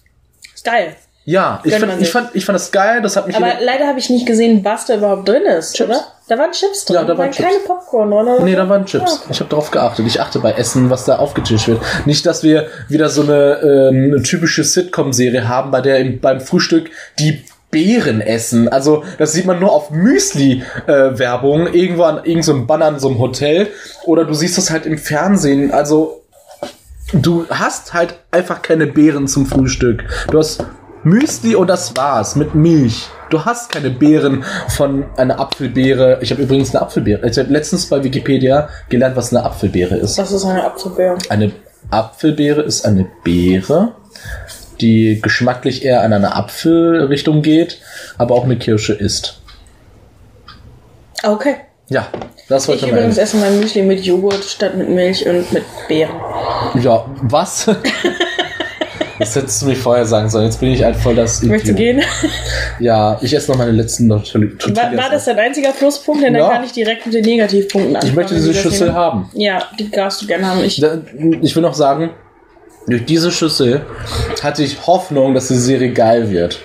Ist geil. Ja, ich, man ich, fand, ich fand das geil, das hat mich Aber leider habe ich nicht gesehen, was da überhaupt drin ist, Chips. oder? Da waren Chips drin. Ja, da waren Chips. keine Popcorn, oder? Nee, da waren Chips. Ich habe darauf geachtet. Ich achte bei Essen, was da aufgetischt wird. Nicht, dass wir wieder so eine, ähm, eine typische Sitcom-Serie haben, bei der im, beim Frühstück die Beeren essen. Also das sieht man nur auf Müsli-Werbung, irgendwo an irgendeinem so Banner in so einem Hotel. Oder du siehst das halt im Fernsehen. Also du hast halt einfach keine Beeren zum Frühstück. Du hast Müsli und das war's mit Milch. Du hast keine Beeren von einer Apfelbeere. Ich habe übrigens eine Apfelbeere. Ich habe letztens bei Wikipedia gelernt, was eine Apfelbeere ist. Das ist eine Apfelbeere. Eine Apfelbeere ist eine Beere, die geschmacklich eher an eine Apfelrichtung geht, aber auch eine Kirsche ist. Okay. Ja, das Ich wollte ich mal übrigens esse mein Müsli mit Joghurt statt mit Milch und mit Beeren. Ja, was? Das hättest du mir vorher sagen sollen. Jetzt bin ich halt voll das Möchtest du Idiot. gehen? Ja, ich esse noch meine letzten Tortillas. War, war das dein einziger Pluspunkt? Denn Ja. dann kann ich direkt mit den Negativpunkten anfangen. Ich möchte diese Schüssel hin- haben. Ja, die darfst du gerne haben. Ich, Ich will noch sagen, durch diese Schüssel hatte ich Hoffnung, dass die Serie geil wird.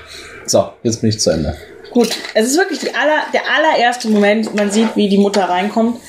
So, jetzt bin ich zu Ende. Gut, es ist wirklich aller, der allererste Moment. Man sieht, wie die Mutter reinkommt.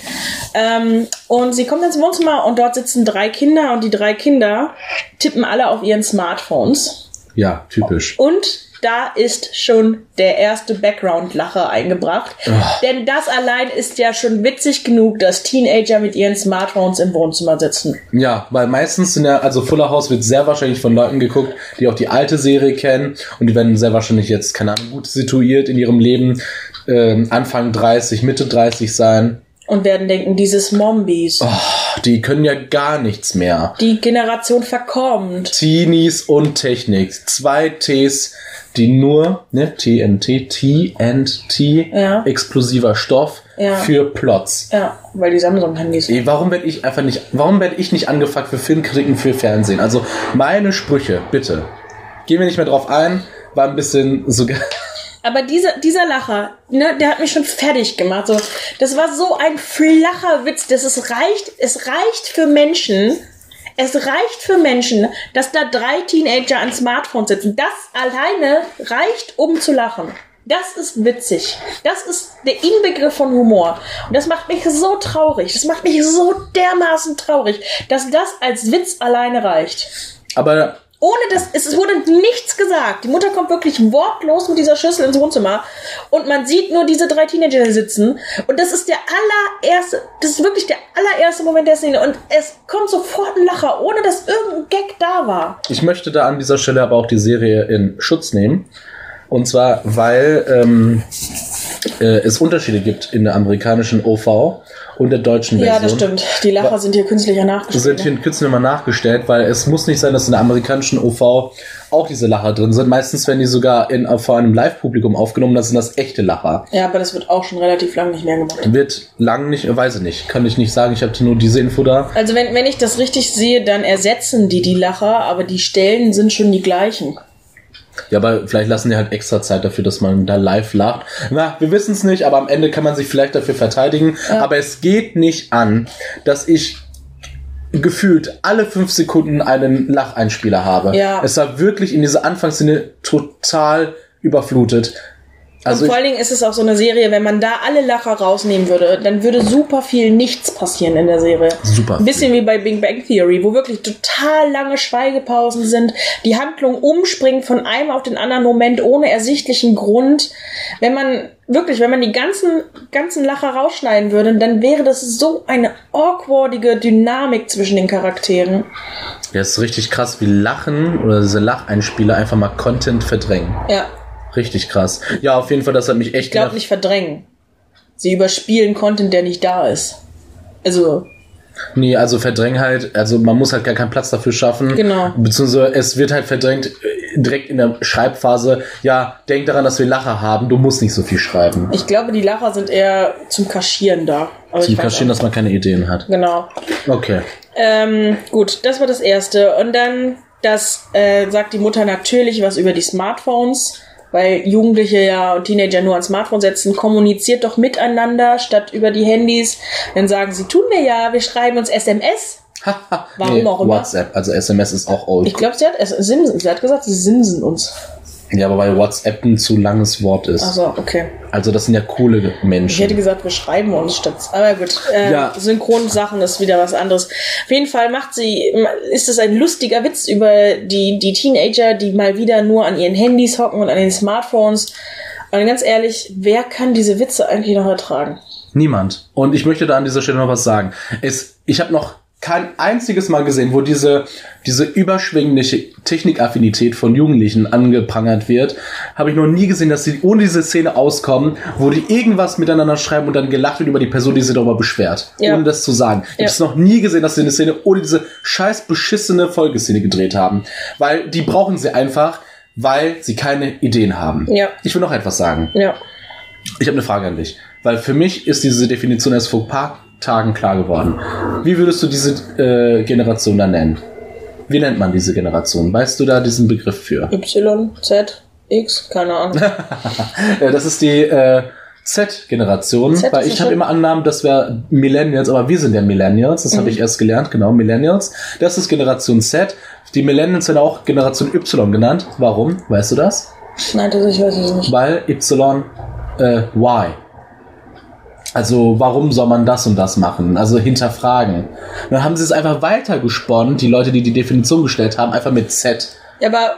Ähm, und sie kommt ins Wohnzimmer und dort sitzen drei Kinder und die drei Kinder tippen alle auf ihren Smartphones. Ja, typisch. Und da ist schon der erste Background-Lacher eingebracht. Denn das allein ist ja schon witzig genug, dass Teenager mit ihren Smartphones im Wohnzimmer sitzen. Ja, weil meistens sind ja, also Fuller House wird sehr wahrscheinlich von Leuten geguckt, die auch die alte Serie kennen und die werden sehr wahrscheinlich jetzt, keine Ahnung, gut situiert in ihrem Leben, ähm, Anfang 30, Mitte 30 sein. Und werden denken, dieses Mombies. Oh, die können ja gar nichts mehr. Die Generation verkommt. Teenies und Technik. Zwei Ts, die nur, ne, TNT, TNT, Ja. explosiver Stoff Ja. für Plots. Ja, weil die Samsung-Handys. Ey, warum werde ich einfach nicht, warum werde ich nicht angefragt für Filmkritiken für Fernsehen? Also meine Sprüche, bitte. Gehen wir nicht mehr drauf ein, war ein bisschen sogar. Aber dieser, dieser Lacher, ne, der hat mich schon fertig gemacht. So, das war so ein flacher Witz, dass es reicht, es reicht für Menschen, es reicht für Menschen, dass da drei Teenager an Smartphones sitzen. Das alleine reicht, um zu lachen. Das ist witzig. Das ist der Inbegriff von Humor. Und das macht mich so traurig. Das macht mich so dermaßen traurig, dass das als Witz alleine reicht. Aber Ohne das, es wurde nichts gesagt. Die Mutter kommt wirklich wortlos mit dieser Schüssel ins Wohnzimmer und man sieht nur diese drei Teenager sitzen und das ist der allererste, das ist wirklich der allererste Moment der Szene und es kommt sofort ein Lacher, ohne dass irgendein Gag da war. ich möchte da an dieser Stelle aber auch die Serie in Schutz nehmen. Und zwar, weil ähm, äh, es Unterschiede gibt in der amerikanischen OV und der deutschen Version. Ja, das stimmt. Die Lacher sind hier künstlicher nachgestellt. sind hier immer nachgestellt, weil es muss nicht sein, dass in der amerikanischen OV auch diese Lacher drin sind. Meistens werden die sogar in, vor einem Live-Publikum aufgenommen, das sind das echte Lacher. Ja, aber das wird auch schon relativ lang nicht mehr gemacht. Wird lang nicht, weiß ich nicht, kann ich nicht sagen, ich habe nur diese Info da. Also wenn, wenn ich das richtig sehe, dann ersetzen die die Lacher, aber die Stellen sind schon die gleichen. Ja, aber vielleicht lassen die halt extra Zeit dafür, dass man da live lacht. Na, wir wissen es nicht, aber am Ende kann man sich vielleicht dafür verteidigen. Aber es geht nicht an, dass ich gefühlt alle fünf Sekunden einen Lacheinspieler habe. Ja. Es war wirklich in dieser Anfangsszene total überflutet. Also und vor allen Dingen ist es auch so eine Serie, wenn man da alle Lacher rausnehmen würde, dann würde super viel nichts passieren in der Serie. Super Ein bisschen wie bei Big Bang Theory, wo wirklich total lange Schweigepausen sind, die Handlung umspringt von einem auf den anderen Moment ohne ersichtlichen Grund. Wenn man wirklich, wenn man die ganzen, ganzen Lacher rausschneiden würde, dann wäre das so eine awkwardige Dynamik zwischen den Charakteren. ja, ist richtig krass, wie Lachen oder diese Lacheinspieler einfach mal Content verdrängen. Ja, Richtig krass. Ja, auf jeden Fall, das hat mich echt ich glaube nicht verdrängen. Sie überspielen Content, der nicht da ist. Also, Nee, also verdrängen halt, also man muss halt gar keinen Platz dafür schaffen. Genau. Beziehungsweise es wird halt verdrängt äh, direkt in der Schreibphase. Ja, denk daran, dass wir Lacher haben, du musst nicht so viel schreiben. Ich glaube, die Lacher sind eher zum Kaschieren da. Aber Zum Kaschieren, auch- dass man keine Ideen hat. Genau. Okay. Ähm, gut, das war das erste. Und dann, das äh, sagt die Mutter natürlich was über die Smartphones, weil Jugendliche ja und Teenager nur an Smartphone setzen. Kommuniziert doch miteinander statt über die Handys. Dann sagen sie, tun wir ja, wir schreiben uns SMS. Warum auch immer. WhatsApp, also SMS ist auch old. Ich glaube, sie hat es Simsen, sie hat gesagt, sie simsen uns. Ja, aber weil WhatsApp ein zu langes Wort ist. Also, okay. Also das sind ja coole Ich hätte Menschen. gesagt, wir schreiben uns statt. Aber gut, äh, Ja. Synchronsachen ist wieder was anderes. Auf jeden Fall macht sie, ist es ein lustiger Witz über die, die Teenager, die mal wieder nur an ihren Handys hocken und an den Smartphones. Und ganz ehrlich, wer kann diese Witze eigentlich noch ertragen? Niemand. Und ich möchte da an dieser Stelle noch was sagen. Es, ich habe noch kein einziges Mal gesehen, wo diese, diese überschwängliche Technikaffinität von Jugendlichen angeprangert wird. Habe ich noch nie gesehen, dass sie ohne diese Szene auskommen, wo die irgendwas miteinander schreiben und dann gelacht wird über die Person, die sich darüber beschwert. Ja. Ohne das zu sagen. Ich Ja. habe es noch nie gesehen, dass sie eine Szene ohne diese scheiß beschissene Folgeszene gedreht haben. Weil die brauchen sie einfach, weil sie keine Ideen haben. Ja. Ich will noch etwas sagen. Ja. Ich habe eine Frage an dich, weil für mich ist diese Definition ein paar Tagen klar geworden. Wie würdest du diese äh, Generation dann nennen? Wie nennt man diese Generation? Weißt du da diesen Begriff für? Y, Z, X, keine Ahnung. Das ist die äh, Z-Generation, weil ich habe immer annahmen, das wäre Millennials, aber wir sind ja Millennials, das habe ich erst gelernt, genau, Millennials. Das ist Generation Z. Die Millennials sind auch Generation Y genannt. Warum? Weißt du das? Nein, das ich weiß es nicht. Weil Y, äh, why? Also, warum soll man das und das machen? Also hinterfragen. Und dann haben sie es einfach weitergesponnen, die Leute, die die Definition gestellt haben, einfach mit Z. Ja, aber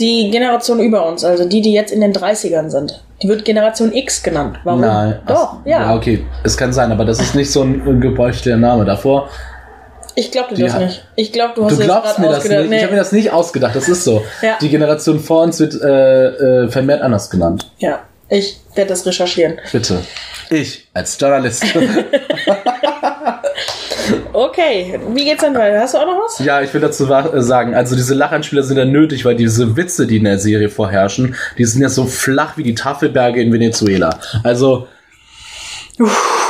die Generation über uns, also die, die jetzt in den 30ern sind, die wird Generation X genannt. Warum? Nein. Doch, ach, ja. okay. Es kann sein, aber das ist nicht so ein gebräuchter Name. Davor, Ich glaube dir das hat- nicht. Ich glaube, du hast du dir glaubst grad mir das ausgedacht. nicht. Ich habe mir das nicht ausgedacht, das ist so. Ja. Die Generation vor uns wird äh, äh, vermehrt anders genannt. Ja, ich werde das recherchieren. Bitte. Ich als Journalist. Okay, wie geht's dann weiter? Hast du auch noch was? Ja, ich will dazu äh, sagen, also diese Lachanspieler sind ja nötig, weil diese Witze, die in der Serie vorherrschen, die sind ja so flach wie die Tafelberge in Venezuela. Also,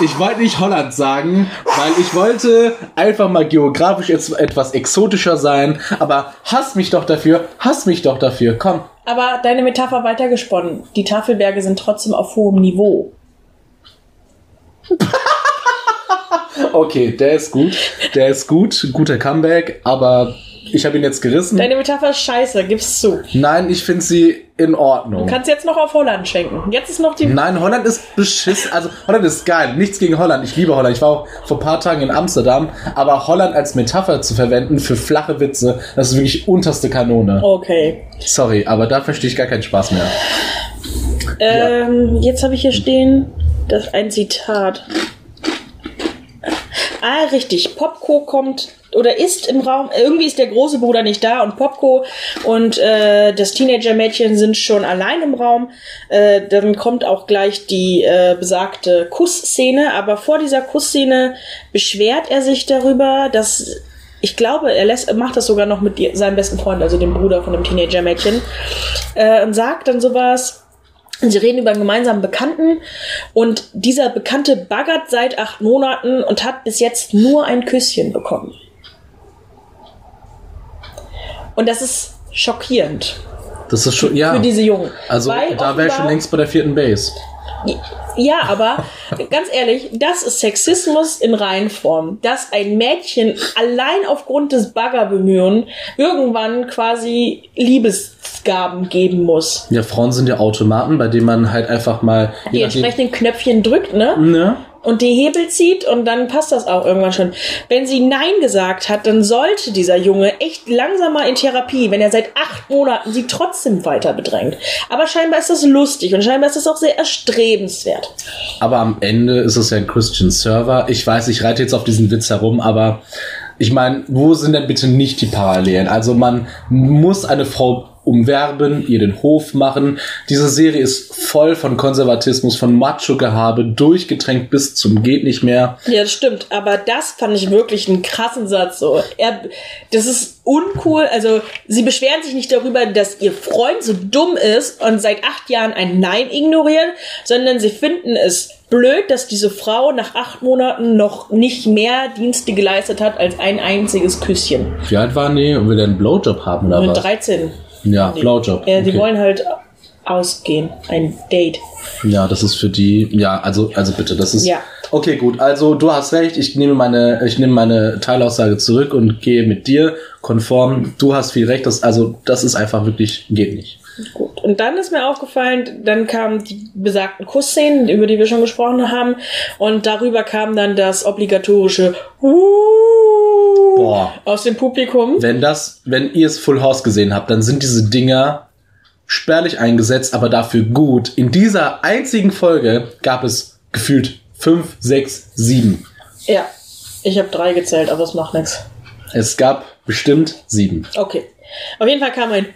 ich wollte nicht Holland sagen, weil ich wollte einfach mal geografisch jetzt etwas exotischer sein, aber hasst mich doch dafür, hasst mich doch dafür, komm. Aber deine Metapher weitergesponnen. Die Tafelberge sind trotzdem auf hohem Niveau. Okay, der ist gut, der ist gut, guter Comeback, aber ich habe ihn jetzt gerissen. Deine Metapher ist scheiße, gib's zu. Nein, ich finde sie in Ordnung. Du kannst jetzt noch auf Holland schenken. Jetzt ist noch die. Nein, Holland ist beschissen. Also Holland ist geil. Nichts gegen Holland. Ich liebe Holland. Ich war auch vor ein paar Tagen in Amsterdam. Aber Holland als Metapher zu verwenden für flache Witze, das ist wirklich unterste Kanone. Okay. Sorry, aber da verstehe ich gar keinen Spaß mehr. Ähm, jetzt habe ich hier stehen, das ein Zitat. Ah, richtig. Popco kommt oder ist im Raum. Irgendwie ist der große Bruder nicht da und Popco und äh, das Teenager-Mädchen sind schon allein im Raum. Äh, dann kommt auch gleich die äh, besagte Kussszene. Aber vor dieser Kussszene beschwert er sich darüber, dass ich glaube, er lässt, macht das sogar noch mit seinem besten Freund, also dem Bruder von dem Teenager-Mädchen, äh, und sagt dann sowas. Sie reden über einen gemeinsamen Bekannten und dieser Bekannte baggert seit acht Monaten und hat bis jetzt nur ein Küsschen bekommen. Und das ist schockierend Das ist schon, ja. für diese Jungen. Also Weil da wäre ich schon längst bei der vierten Base. Ja, aber ganz ehrlich, das ist Sexismus in Reinform, dass ein Mädchen allein aufgrund des Baggerbemühen irgendwann quasi Liebesgaben geben muss. Ja, Frauen sind ja Automaten, bei denen man halt einfach mal. Die entsprechenden Knöpfchen drückt, ne? Ne? Und die Hebel zieht und dann passt das auch irgendwann schon. Wenn sie Nein gesagt hat, dann sollte dieser Junge echt langsam mal in Therapie, wenn er seit acht Monaten sie trotzdem weiter bedrängt. Aber scheinbar ist das lustig und scheinbar ist das auch sehr erstrebenswert. Aber am Ende ist es ja ein Christian Server. Ich weiß, ich reite jetzt auf diesen Witz herum, aber ich meine, wo sind denn bitte nicht die Parallelen? Also man muss eine Frau umwerben, ihr den Hof machen. Diese Serie ist voll von Konservatismus, von Macho-Gehabe, durchgetränkt bis zum geht nicht mehr. Ja, das stimmt. Aber das fand ich wirklich einen krassen Satz. So, er, das ist uncool. Also sie beschweren sich nicht darüber, dass ihr Freund so dumm ist und seit acht Jahren ein Nein ignoriert, sondern sie finden es blöd, dass diese Frau nach acht Monaten noch nicht mehr Dienste geleistet hat als ein einziges Küsschen. Wie alt waren die und will der einen Blowjob haben oder Mit was? 13. Ja, Die- Blowjob. Ja, die okay. wollen halt ausgehen. Ein Date. Ja, das ist für die, ja, also, also bitte, das ist. Ja. Okay, gut. Also du hast recht. Ich nehme meine, ich nehme meine Teilaussage zurück und gehe mit dir konform. Du hast viel recht. Das, also das ist einfach wirklich geht nicht. Gut. Und dann ist mir aufgefallen, dann kamen die besagten Kussszenen, über die wir schon gesprochen haben. Und darüber kam dann das obligatorische uh Boah. aus dem Publikum. Wenn das, wenn ihr es Full House gesehen habt, dann sind diese Dinger spärlich eingesetzt, aber dafür gut. In dieser einzigen Folge gab es gefühlt fünf, sechs, sieben. Ja. Ich habe drei gezählt, aber es macht nichts. Es gab bestimmt sieben. Okay. Auf jeden Fall kam ein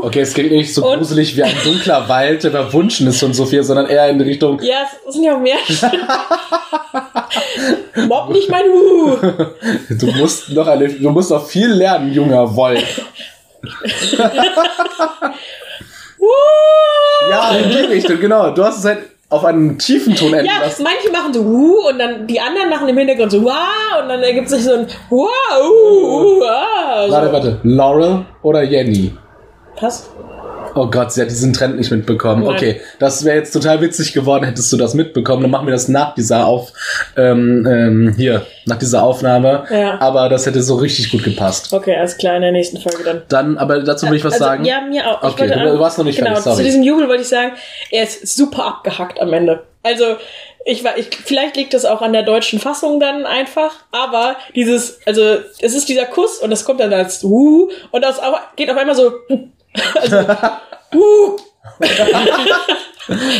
uh Okay, es klingt nicht so Und- gruselig wie ein dunkler Wald, der verwunschen ist von Sophia, sondern eher in Richtung Ja, es sind ja auch mehr. Mobb nicht mein uh Du musst noch eine, du musst noch viel lernen, junger Wolf. uh Ja, in die Richtung, genau. Du hast es halt auf einen tiefen Ton enden Ja, lassen. manche machen so uh und dann die anderen machen im Hintergrund so wow und dann ergibt sich so ein wow, uh, uh, ah, so. Warte, warte. Laurel oder Jenny? Pass. Oh Gott, sie hat diesen Trend nicht mitbekommen. Nein. Okay, das wäre jetzt total witzig geworden, hättest du das mitbekommen. Dann machen wir das nach dieser Auf, ähm, ähm, hier, nach dieser Aufnahme. Ja. Aber das hätte so richtig gut gepasst. Okay, alles klar, in der nächsten Folge dann. Dann, aber dazu will ich was also, sagen. Ja, mir auch. Okay, wollte du- warst noch nicht genau, fertig, sorry. Zu diesem Jubel wollte ich sagen, er ist super abgehackt am Ende. Also, ich war, ich, vielleicht liegt das auch an der deutschen Fassung dann einfach, aber dieses, also, es ist dieser Kuss und das kommt dann als uh und das geht auf einmal so, also, uh,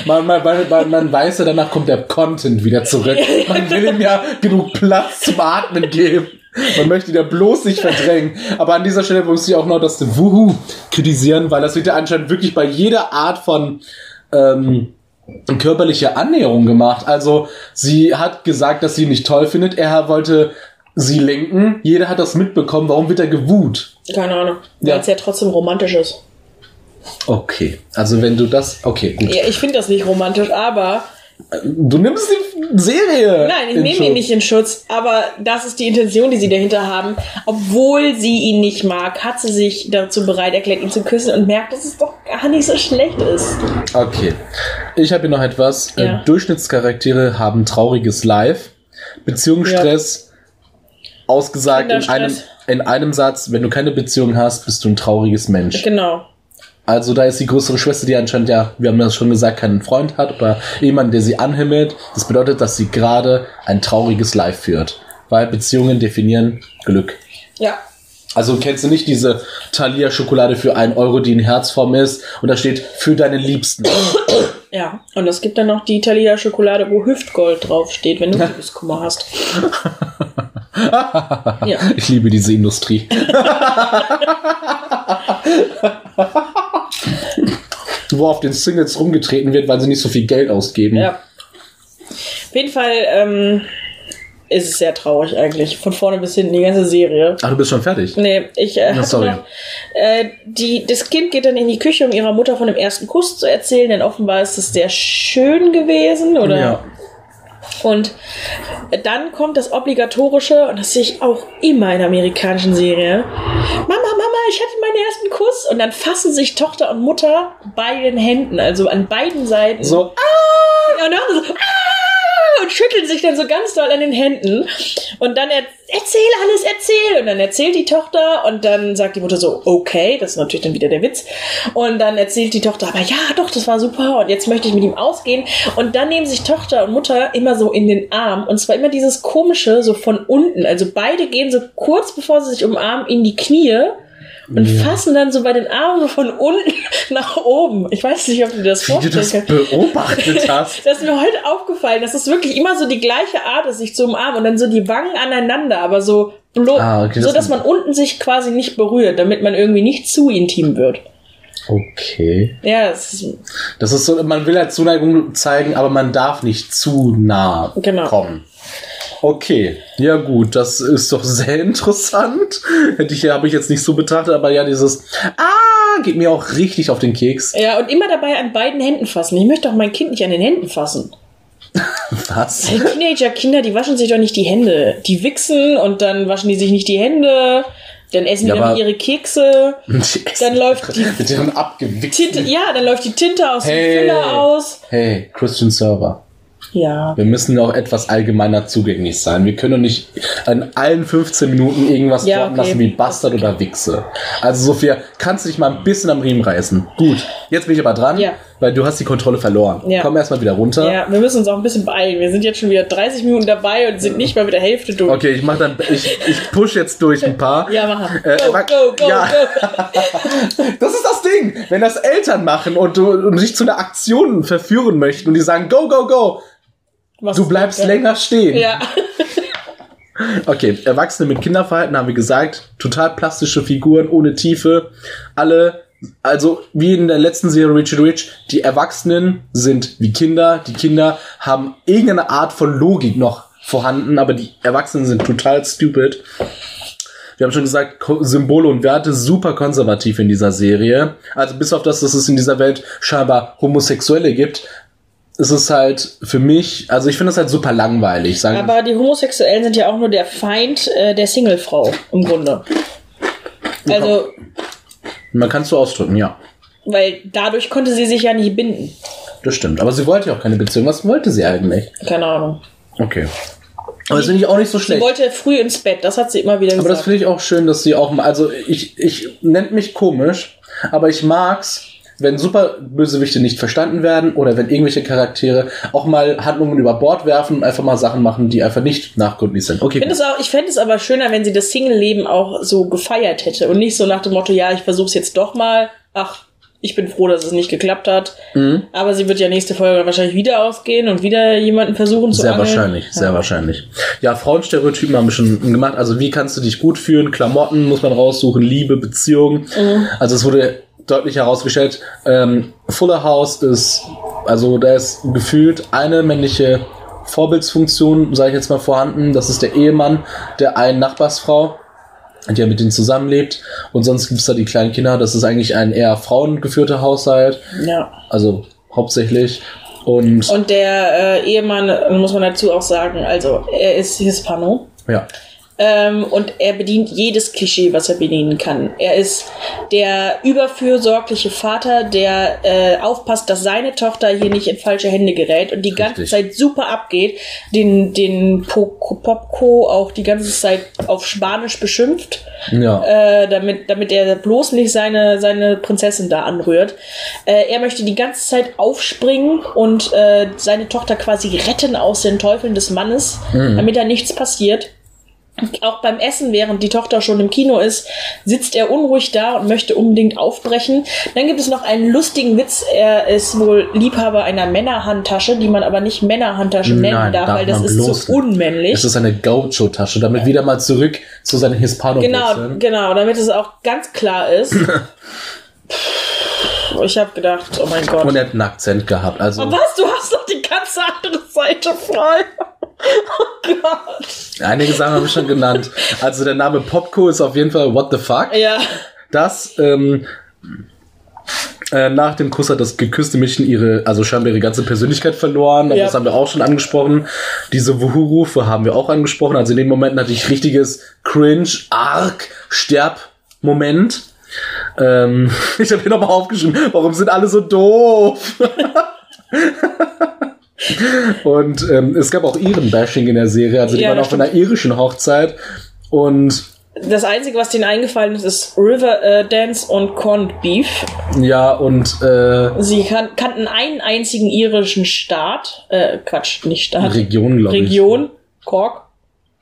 Man, man, man, man, weiß ja, danach kommt der Content wieder zurück. Man will ihm ja genug Platz zum Atmen geben. Man möchte ihn ja bloß nicht verdrängen. Aber an dieser Stelle muss ich auch noch das Wuhu kritisieren, weil das wird ja anscheinend wirklich bei jeder Art von ähm, körperlicher Annäherung gemacht. Also sie hat gesagt, dass sie ihn nicht toll findet. Er wollte sie lenken. Jeder hat das mitbekommen. Warum wird er gewut? keine Ahnung, weil Ja. es ja trotzdem romantisch ist. Okay, also wenn du das... Okay, gut. Ja, ich finde das nicht romantisch, aber Du nimmst die Serie. Nein, ich nehme ihn nicht in Schutz, aber das ist die Intention, die sie dahinter haben. Obwohl sie ihn nicht mag, hat sie sich dazu bereit erklärt, ihn zu küssen und merkt, dass es doch gar nicht so schlecht ist. Okay. Ich habe hier noch etwas. Ja. Äh, Durchschnittscharaktere haben trauriges Live. Beziehungsstress. Ausgesagt in einem, in einem Satz, wenn du keine Beziehung hast, bist du ein trauriges Mensch. Genau. Also da ist die größere Schwester, die anscheinend ja, wir haben das schon gesagt, keinen Freund hat oder jemanden, der sie anhimmelt. Das bedeutet, dass sie gerade ein trauriges Live führt. Weil Beziehungen definieren Glück. Ja. Also kennst du nicht diese Thalia-Schokolade für 1 Euro, die in Herzform ist und da steht für deine Liebsten. Ja. Und es gibt dann noch die Thalia Schokolade, wo Hüftgold draufsteht, wenn du Liebeskummer hast. ja. Ich liebe diese Industrie. Wo auf den Singles rumgetreten wird, weil sie nicht so viel Geld ausgeben. Ja. Auf jeden Fall ähm, ist es sehr traurig eigentlich. Von vorne bis hinten, die ganze Serie. Ach, du bist schon fertig. Nee, ich äh, Na, sorry. noch, äh, die, das Kind geht dann in die Küche, um ihrer Mutter von dem ersten Kuss zu erzählen, denn offenbar ist es sehr schön gewesen, oder? Ja. Und dann kommt das Obligatorische, und das sehe ich auch immer in amerikanischen Serien. Mama, Mama, ich hatte meinen ersten Kuss. Und dann fassen sich Tochter und Mutter bei den Händen, also an beiden Seiten. So, Ah, und dann so, ah, und schütteln sich dann so ganz doll an den Händen. Und dann er, erzähl alles, erzähl. Und dann erzählt die Tochter und dann sagt die Mutter so, okay, das ist natürlich dann wieder der Witz. Und dann erzählt die Tochter, aber ja, doch, das war super und jetzt möchte ich mit ihm ausgehen. Und dann nehmen sich Tochter und Mutter immer so in den Arm und zwar immer dieses komische, so von unten. Also beide gehen so kurz bevor sie sich umarmen in die Knie. Und fassen dann so bei den Armen von unten nach oben. Ich weiß nicht, ob du das wie du vorstellen das kannst. beobachtet hast. Das ist mir heute aufgefallen, dass es wirklich immer so die gleiche Art ist, sich zu umarmen und dann so die Wangen aneinander, aber so bloß, Ah, okay, so das- dass man unten sich quasi nicht berührt, damit man irgendwie nicht zu intim wird. Okay. Ja, es ist, Das ist so, man will ja Zuneigung zeigen, aber man darf nicht zu nah Genau. kommen. Okay, ja gut, das ist doch sehr interessant. Hätte ich, habe ich jetzt nicht so betrachtet, aber ja, dieses Ah geht mir auch richtig auf den Keks. ja, und immer dabei an beiden Händen fassen. Ich möchte auch mein Kind nicht an den Händen fassen. Was? Die Teenager-Kinder, die waschen sich doch nicht die Hände. Die wichsen und dann waschen die sich nicht die Hände. Dann essen Ja, die dann ihre Kekse. Dann läuft die ihren Tinte, ja, dann läuft die Tinte aus Hey. dem Füller aus. Hey, Christian Server. Ja. Wir müssen auch etwas allgemeiner zugänglich sein. Wir können doch nicht in allen 15 Minuten irgendwas Ja, okay. lassen wie Bastard oder Wichse. Also Sophia, kannst du dich mal ein bisschen am Riemen reißen. Gut, jetzt bin ich aber dran, Ja. weil du hast die Kontrolle verloren. Ja. Komm erstmal wieder runter. Ja, wir müssen uns auch ein bisschen beeilen. Wir sind jetzt schon wieder 30 Minuten dabei und sind nicht mal mit der Hälfte durch. Okay, ich mach dann, ich, ich push jetzt durch ein paar. Ja, machen. Äh, Go, go, go, ja. go. Das ist das Ding. Wenn das Eltern machen und du und dich zu einer Aktion verführen möchten und die sagen, go, go, go, Was du bleibst ja. länger stehen. Ja. Okay, Erwachsene mit Kinderverhalten haben wir gesagt, total plastische Figuren ohne Tiefe. Alle, also wie in der letzten Serie Richard Rich, die Erwachsenen sind wie Kinder, die Kinder haben irgendeine Art von Logik noch vorhanden, aber die Erwachsenen sind total stupid. Wir haben schon gesagt, Symbole und Werte super konservativ in dieser Serie. Also bis auf das, dass es in dieser Welt scheinbar Homosexuelle gibt, ist es halt für mich, also ich finde es halt super langweilig. Sagen, Aber die Homosexuellen sind ja auch nur der Feind äh, der Singlefrau im Grunde. Also, man kann es so ausdrücken, ja. Weil dadurch konnte sie sich ja nicht binden. Das stimmt. Aber sie wollte ja auch keine Beziehung. Was wollte sie eigentlich? Keine Ahnung. Okay. Aber das finde ich auch nicht so Sie schlecht. wollte früh ins Bett, das hat sie immer wieder Aber das gesagt. finde ich auch schön, dass sie auch mal, also ich, ich nennt mich komisch, aber ich mag's, wenn Superbösewichte nicht verstanden werden oder wenn irgendwelche Charaktere auch mal Handlungen über Bord werfen und einfach mal Sachen machen, die einfach nicht nachgründlich sind. Okay. Ich auch- ich fände es aber schöner, wenn sie das Single-Leben auch so gefeiert hätte und nicht so nach dem Motto, ja, ich versuch's jetzt doch mal. Ach, ich bin froh, dass es nicht geklappt hat. Mhm. Aber sie wird ja nächste Folge wahrscheinlich wieder ausgehen und wieder jemanden versuchen zu Sehr angeln. wahrscheinlich, sehr ja. wahrscheinlich. Ja, Frauenstereotypen haben wir schon gemacht. Also wie kannst du dich gut fühlen? Klamotten muss man raussuchen, Liebe, Beziehung. Mhm. Also es wurde deutlich herausgestellt, ähm, Fuller House ist, also da ist gefühlt eine männliche Vorbildsfunktion, sage ich jetzt mal, vorhanden. Das ist der Ehemann der einen Nachbarsfrau, die ja mit denen zusammenlebt. Und sonst gibt's da die kleinen Kinder. Das ist eigentlich ein eher frauengeführter Haushalt. Ja. Also hauptsächlich. Und, Und der äh, Ehemann, muss man dazu auch sagen, also er ist Hispano. ja. Ähm, und er bedient jedes Klischee, was er bedienen kann. Er ist der überfürsorgliche Vater, der äh, aufpasst, dass seine Tochter hier nicht in falsche Hände gerät und die ganze Richtig. Zeit super abgeht, den, den Popco auch die ganze Zeit auf Spanisch beschimpft, Ja. äh, damit, damit er bloß nicht seine, seine Prinzessin da anrührt. Äh, er möchte die ganze Zeit aufspringen und äh, seine Tochter quasi retten aus den Teufeln des Mannes, damit da nichts passiert. Auch beim Essen, während die Tochter schon im Kino ist, sitzt er unruhig da und möchte unbedingt aufbrechen. Dann gibt es noch einen lustigen Witz. Er ist wohl Liebhaber einer Männerhandtasche, die man aber nicht Männerhandtasche nennen Nein, darf, darf weil das ist so unmännlich. Es ist eine Gaucho-Tasche, damit wieder mal zurück zu seinen hispano Genau, genau, damit es auch ganz klar ist. ich habe gedacht, oh mein Gott. Und er hat einen Akzent gehabt. Also Oh, was? Du hast doch die ganze andere Seite frei. Oh Gott. einige Sachen habe ich schon genannt. Also der Name Popco ist auf jeden Fall What the fuck. Ja. Das ähm, äh, nach dem Kuss hat das geküsste Mädchen ihre, also scheinbar ihre ganze Persönlichkeit verloren. Aber Ja. Das haben wir auch schon angesprochen. Diese Wuhu-Rufe haben wir auch angesprochen. Also in den Momenten hatte ich richtiges Cringe, Arg, Sterb-Moment. Ähm, ich habe hier nochmal aufgeschrieben, warum sind alle so doof? Und ähm, es gab auch Iren-Bashing in der Serie. Also die Ja, waren auf einer irischen Hochzeit. Und Das Einzige, was denen eingefallen ist, ist River äh, Dance und Corned Beef. ja, und äh, Sie kan kannten einen einzigen irischen Staat. Äh, Quatsch, nicht Staat. Region, glaube ich. Region. Cork.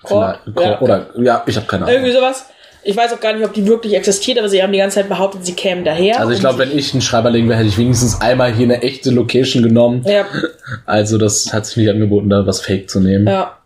Cork. Vielleicht, Ja. Oder, ja, ich habe keine Ahnung. Irgendwie sowas. Ich weiß auch gar nicht, ob die wirklich existiert, aber sie haben die ganze Zeit behauptet, sie kämen daher. Also ich glaube, wenn ich einen Schreiberling wäre, hätte ich wenigstens einmal hier eine echte Location genommen. Ja, Also das hat sich nicht angeboten, da was Fake zu nehmen. Ja,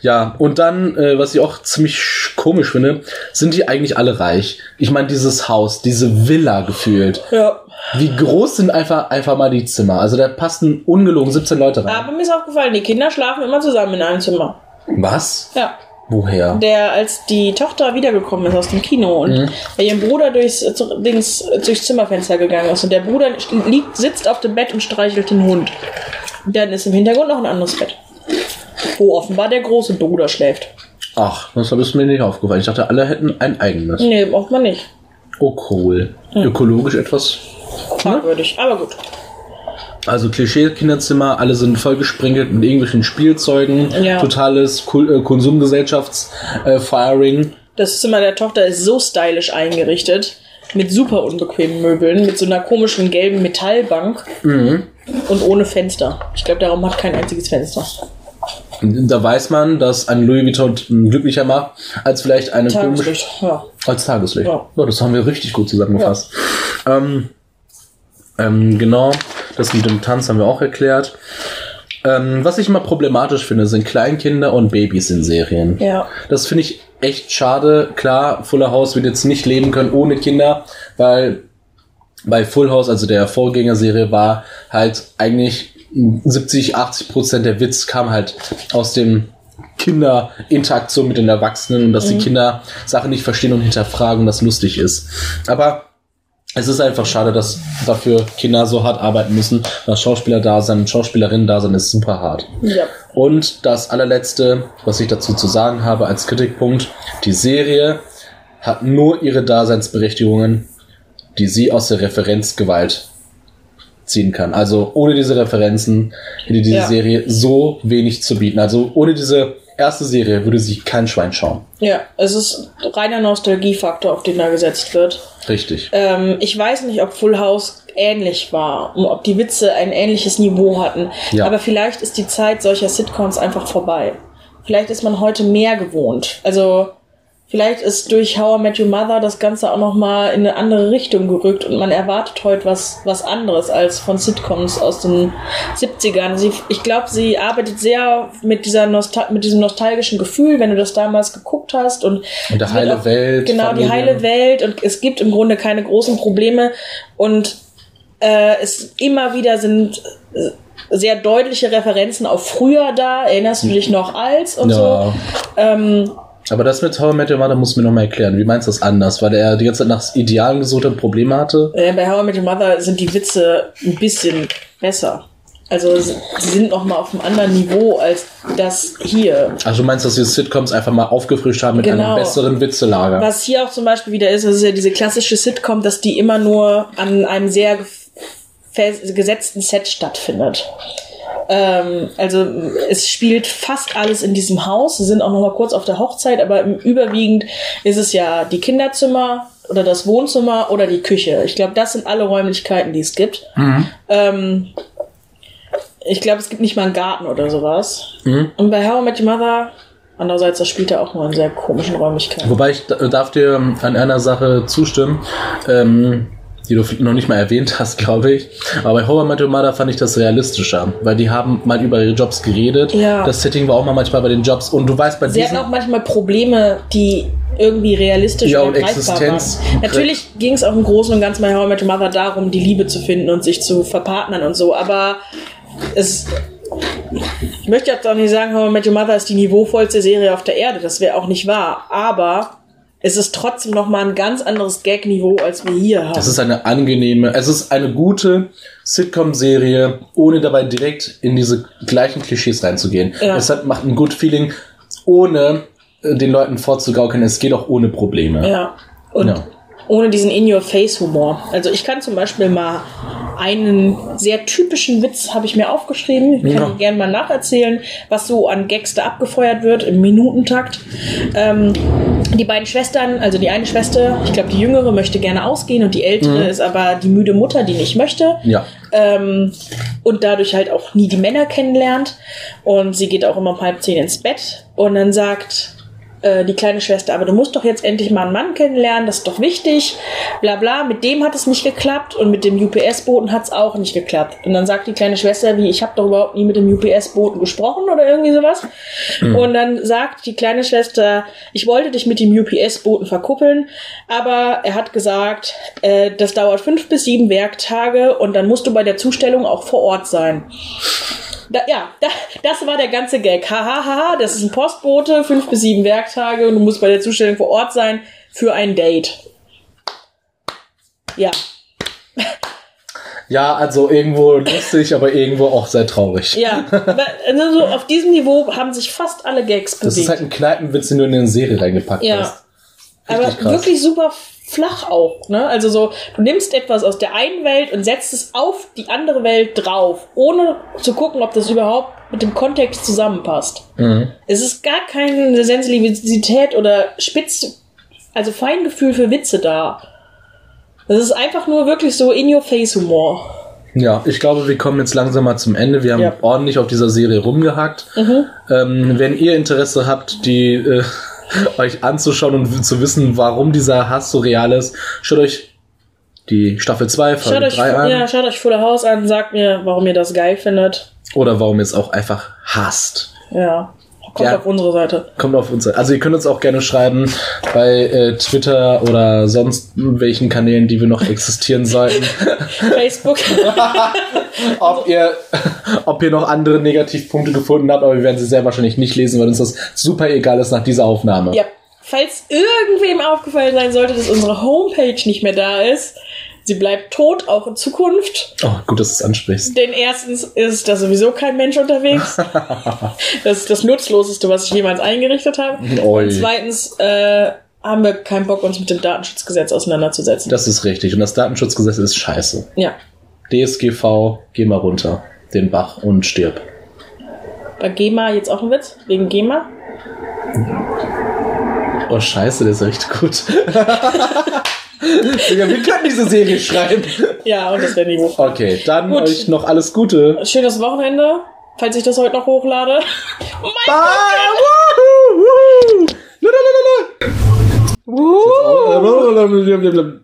ja. und dann, äh, was ich auch ziemlich sch- komisch finde, sind die eigentlich alle reich? Ich meine, dieses Haus, diese Villa gefühlt. Ja. Wie groß sind einfach, einfach mal die Zimmer? Also da passen ungelogen 17 Leute rein. Aber mir ist aufgefallen, die Kinder schlafen immer zusammen in einem Zimmer. Was? Ja. Woher? Der, als die Tochter wiedergekommen ist aus dem Kino und Mhm. bei ihrem Bruder durchs, äh, Dings, äh, durchs Zimmerfenster gegangen ist und der Bruder liegt, sitzt auf dem Bett und streichelt den Hund. Und dann ist im Hintergrund noch ein anderes Bett. Wo offenbar der große Bruder schläft. Ach, das ist mir nicht aufgefallen. Ich dachte, alle hätten ein eigenes. Nee, braucht man nicht. Oh, cool. Ökologisch etwas Fragwürdig. Aber gut. Also Klischee-Kinderzimmer, alle sind vollgesprengelt mit irgendwelchen Spielzeugen, Ja. totales äh, Konsumgesellschafts-Firing. Das Zimmer der Tochter ist so stylisch eingerichtet. Mit super unbequemen Möbeln, mit so einer komischen gelben Metallbank Mhm. und ohne Fenster. Ich glaube, der Raum hat kein einziges Fenster. da weiß man, dass ein Louis Vuitton glücklicher macht, als vielleicht eine komische... Tageslicht, ja. Als Tageslicht. Ja. Ja. das haben wir richtig gut zusammengefasst. Ähm, ähm, genau, das mit dem Tanz haben wir auch erklärt. Ähm, was ich immer problematisch finde, sind Kleinkinder und Babys in Serien. Ja. Das finde ich echt schade. Klar, Fuller House wird jetzt nicht leben können ohne Kinder, weil bei Full House, also der Vorgängerserie, war halt eigentlich 70, 80 Prozent der Witz kam halt aus dem Kinderinteraktion mit den Erwachsenen und dass die Kinder Sachen nicht verstehen und hinterfragen und das lustig ist. Aber es ist einfach schade, dass dafür Kinder so hart arbeiten müssen. Das Schauspieler da sein, Schauspielerinnen da sein ist super hart. Ja. Und das allerletzte, was ich dazu zu sagen habe als Kritikpunkt, die Serie hat nur ihre Daseinsberechtigungen die sie aus der Referenzgewalt ziehen kann. Also ohne diese Referenzen hätte diese Ja. Serie so wenig zu bieten. Also ohne diese erste Serie würde sich kein Schwein schauen. Ja, es ist reiner Nostalgiefaktor, auf den da gesetzt wird. Richtig. Ähm, ich weiß nicht, ob Full House ähnlich war und ob die Witze ein ähnliches Niveau hatten. Ja. Aber vielleicht ist die Zeit solcher Sitcoms einfach vorbei. Vielleicht ist man heute mehr gewohnt. Also vielleicht ist durch How I Met Your Mother das Ganze auch noch mal in eine andere Richtung gerückt und man erwartet heute was was anderes als von Sitcoms aus den 70ern. Sie, ich glaube, sie arbeitet sehr mit dieser Nostal mit diesem nostalgischen Gefühl, wenn du das damals geguckt hast und Und der heile auch- Welt. Genau, die Familie. heile Welt und es gibt im Grunde keine großen Probleme und äh, es immer wieder sind äh, sehr deutliche Referenzen auf früher da. Erinnerst du dich noch als und Ja. so? Ähm, Aber das mit How I Met Your Mother musst du mir noch mal erklären. Wie meinst du das anders? Weil er die ganze Zeit nach Idealen gesucht hat und Probleme hatte? äh, bei How I Met Your Mother sind die Witze ein bisschen besser. Also sie sind noch mal auf einem anderen Niveau als das hier. Also du meinst, dass die Sitcoms einfach mal aufgefrischt haben mit Genau. einem besseren Witzelager? Was hier auch zum Beispiel wieder ist, das ist ja diese klassische Sitcom, dass die immer nur an einem sehr gesetzten Set stattfindet. Ähm, also es spielt fast alles in diesem Haus. Sie sind auch noch mal kurz auf der Hochzeit, aber überwiegend ist es ja die Kinderzimmer oder das Wohnzimmer oder die Küche. Ich glaube, das sind alle Räumlichkeiten, die es gibt. Ähm, ich glaube, es gibt nicht mal einen Garten oder sowas. Und bei How I Met Your Mother, andererseits, das spielt ja auch nur in sehr komischen Räumlichkeiten. Wobei ich da- darf dir an einer Sache zustimmen, ähm, die du noch nicht mal erwähnt hast, glaube ich. Aber bei How I Met Your Mother fand ich das realistischer, weil die haben mal über ihre Jobs geredet. Ja. Das Setting war auch mal manchmal bei den Jobs und du weißt bei Sie hatten auch manchmal Probleme, die irgendwie realistisch Ja, und Existenz- waren. Natürlich ging es auch im Großen und Ganzen bei How I Met Your Mother darum, die Liebe zu finden und sich zu verpartnern und so, aber es ich möchte jetzt auch nicht sagen, How I Met Your Mother ist die niveauvollste Serie auf der Erde, das wäre auch nicht wahr, aber es ist trotzdem noch mal ein ganz anderes Gag-Niveau, als wir hier haben. Es ist eine angenehme, es ist eine gute Sitcom-Serie, ohne dabei direkt in diese gleichen Klischees reinzugehen. Ja. Es hat, macht ein gut Feeling, ohne äh, den Leuten vorzugaukeln, es geht auch ohne Probleme. Ja. Und Ja. Ohne diesen In-Your-Face-Humor. Also ich kann zum Beispiel mal einen sehr typischen Witz habe ich mir aufgeschrieben. Ich kann Ja. gerne mal nacherzählen, was so an Gags da abgefeuert wird im Minutentakt. Ähm, die beiden Schwestern, also die eine Schwester, ich glaube die jüngere möchte gerne ausgehen und die ältere ist aber die müde Mutter, die nicht möchte Ja. ähm, und dadurch halt auch nie die Männer kennenlernt. Und sie geht auch immer um halb zehn ins Bett und dann sagt äh, die kleine Schwester, aber du musst doch jetzt endlich mal einen Mann kennenlernen, das ist doch wichtig, bla bla. Mit dem hat es nicht geklappt und mit dem UPS-Boten hat es auch nicht geklappt. Und dann sagt die kleine Schwester, wie, ich habe doch überhaupt nie mit dem UPS-Boten gesprochen oder irgendwie sowas. Und dann sagt die kleine Schwester, ich wollte dich mit dem UPS-Boten verkuppeln, aber er hat gesagt, äh, das dauert fünf bis sieben Werktage und dann musst du bei der Zustellung auch vor Ort sein. Da, ja, da, das war der ganze Gag. Hahaha, ha, ha, das ist ein Postbote, fünf bis sieben Werktage und du musst bei der Zustellung vor Ort sein für ein Date. Ja, Ja, also irgendwo lustig, aber irgendwo auch sehr traurig. ja. Also so auf diesem Niveau haben sich fast alle Gags Das ist bewegt. halt ein Kneipenwitz, den du in eine Serie reingepackt Ja. hast. Aber Richtig krass. wirklich super flach auch. Ne? Also so, du nimmst etwas aus der einen Welt und setzt es auf die andere Welt drauf, ohne zu gucken, ob das überhaupt mit dem Kontext zusammenpasst. Mhm. Es ist gar keine Sensibilität oder Spitz, also Feingefühl für Witze da. Das ist einfach nur wirklich so in-your-face-Humor. Ja, ich glaube, wir kommen jetzt langsam mal zum Ende. Wir haben Ja. Mhm. ordentlich auf dieser Serie rumgehackt. Ähm, wenn ihr Interesse habt, die äh, euch anzuschauen und zu wissen, warum dieser Hass so real ist, schaut euch die Staffel 2, Schaut Folge euch, 3 an. ja, schaut euch Fuller House an, sagt mir, warum ihr das geil findet. Oder warum ihr es auch einfach hasst. Ja, kommt Ja. auf unsere Seite. Kommt auf uns. Also ihr könnt uns auch gerne schreiben bei äh, Twitter oder sonst welchen Kanälen, die wir noch existieren sollten, Facebook. ob ihr, ob ihr noch andere Negativpunkte gefunden habt, aber wir werden sie sehr wahrscheinlich nicht lesen, weil uns das super egal ist nach dieser Aufnahme. Ja, falls irgendwem aufgefallen sein sollte, dass unsere Homepage nicht mehr da ist, sie bleibt tot, auch in Zukunft. Oh, gut, dass du es ansprichst. Denn erstens ist da sowieso kein Mensch unterwegs. Das ist das Nutzloseste, was ich jemals eingerichtet habe. Oi. Und zweitens äh, haben wir keinen Bock, uns mit dem Datenschutzgesetz auseinanderzusetzen. Das ist richtig. Und das Datenschutzgesetz ist scheiße. ja. DSGV, geh mal runter. Den Bach und stirb. Bei GEMA jetzt auch ein Witz? Wegen GEMA? Oh, scheiße, der ist echt gut. wir können diese Serie schreiben. Ja, und das wäre nicht Okay, dann Gut. euch noch alles Gute. Schönes Wochenende, falls ich das heute noch hochlade. Oh mein Bye! Woohoo! Woohoo! Gott! Jetzt auch-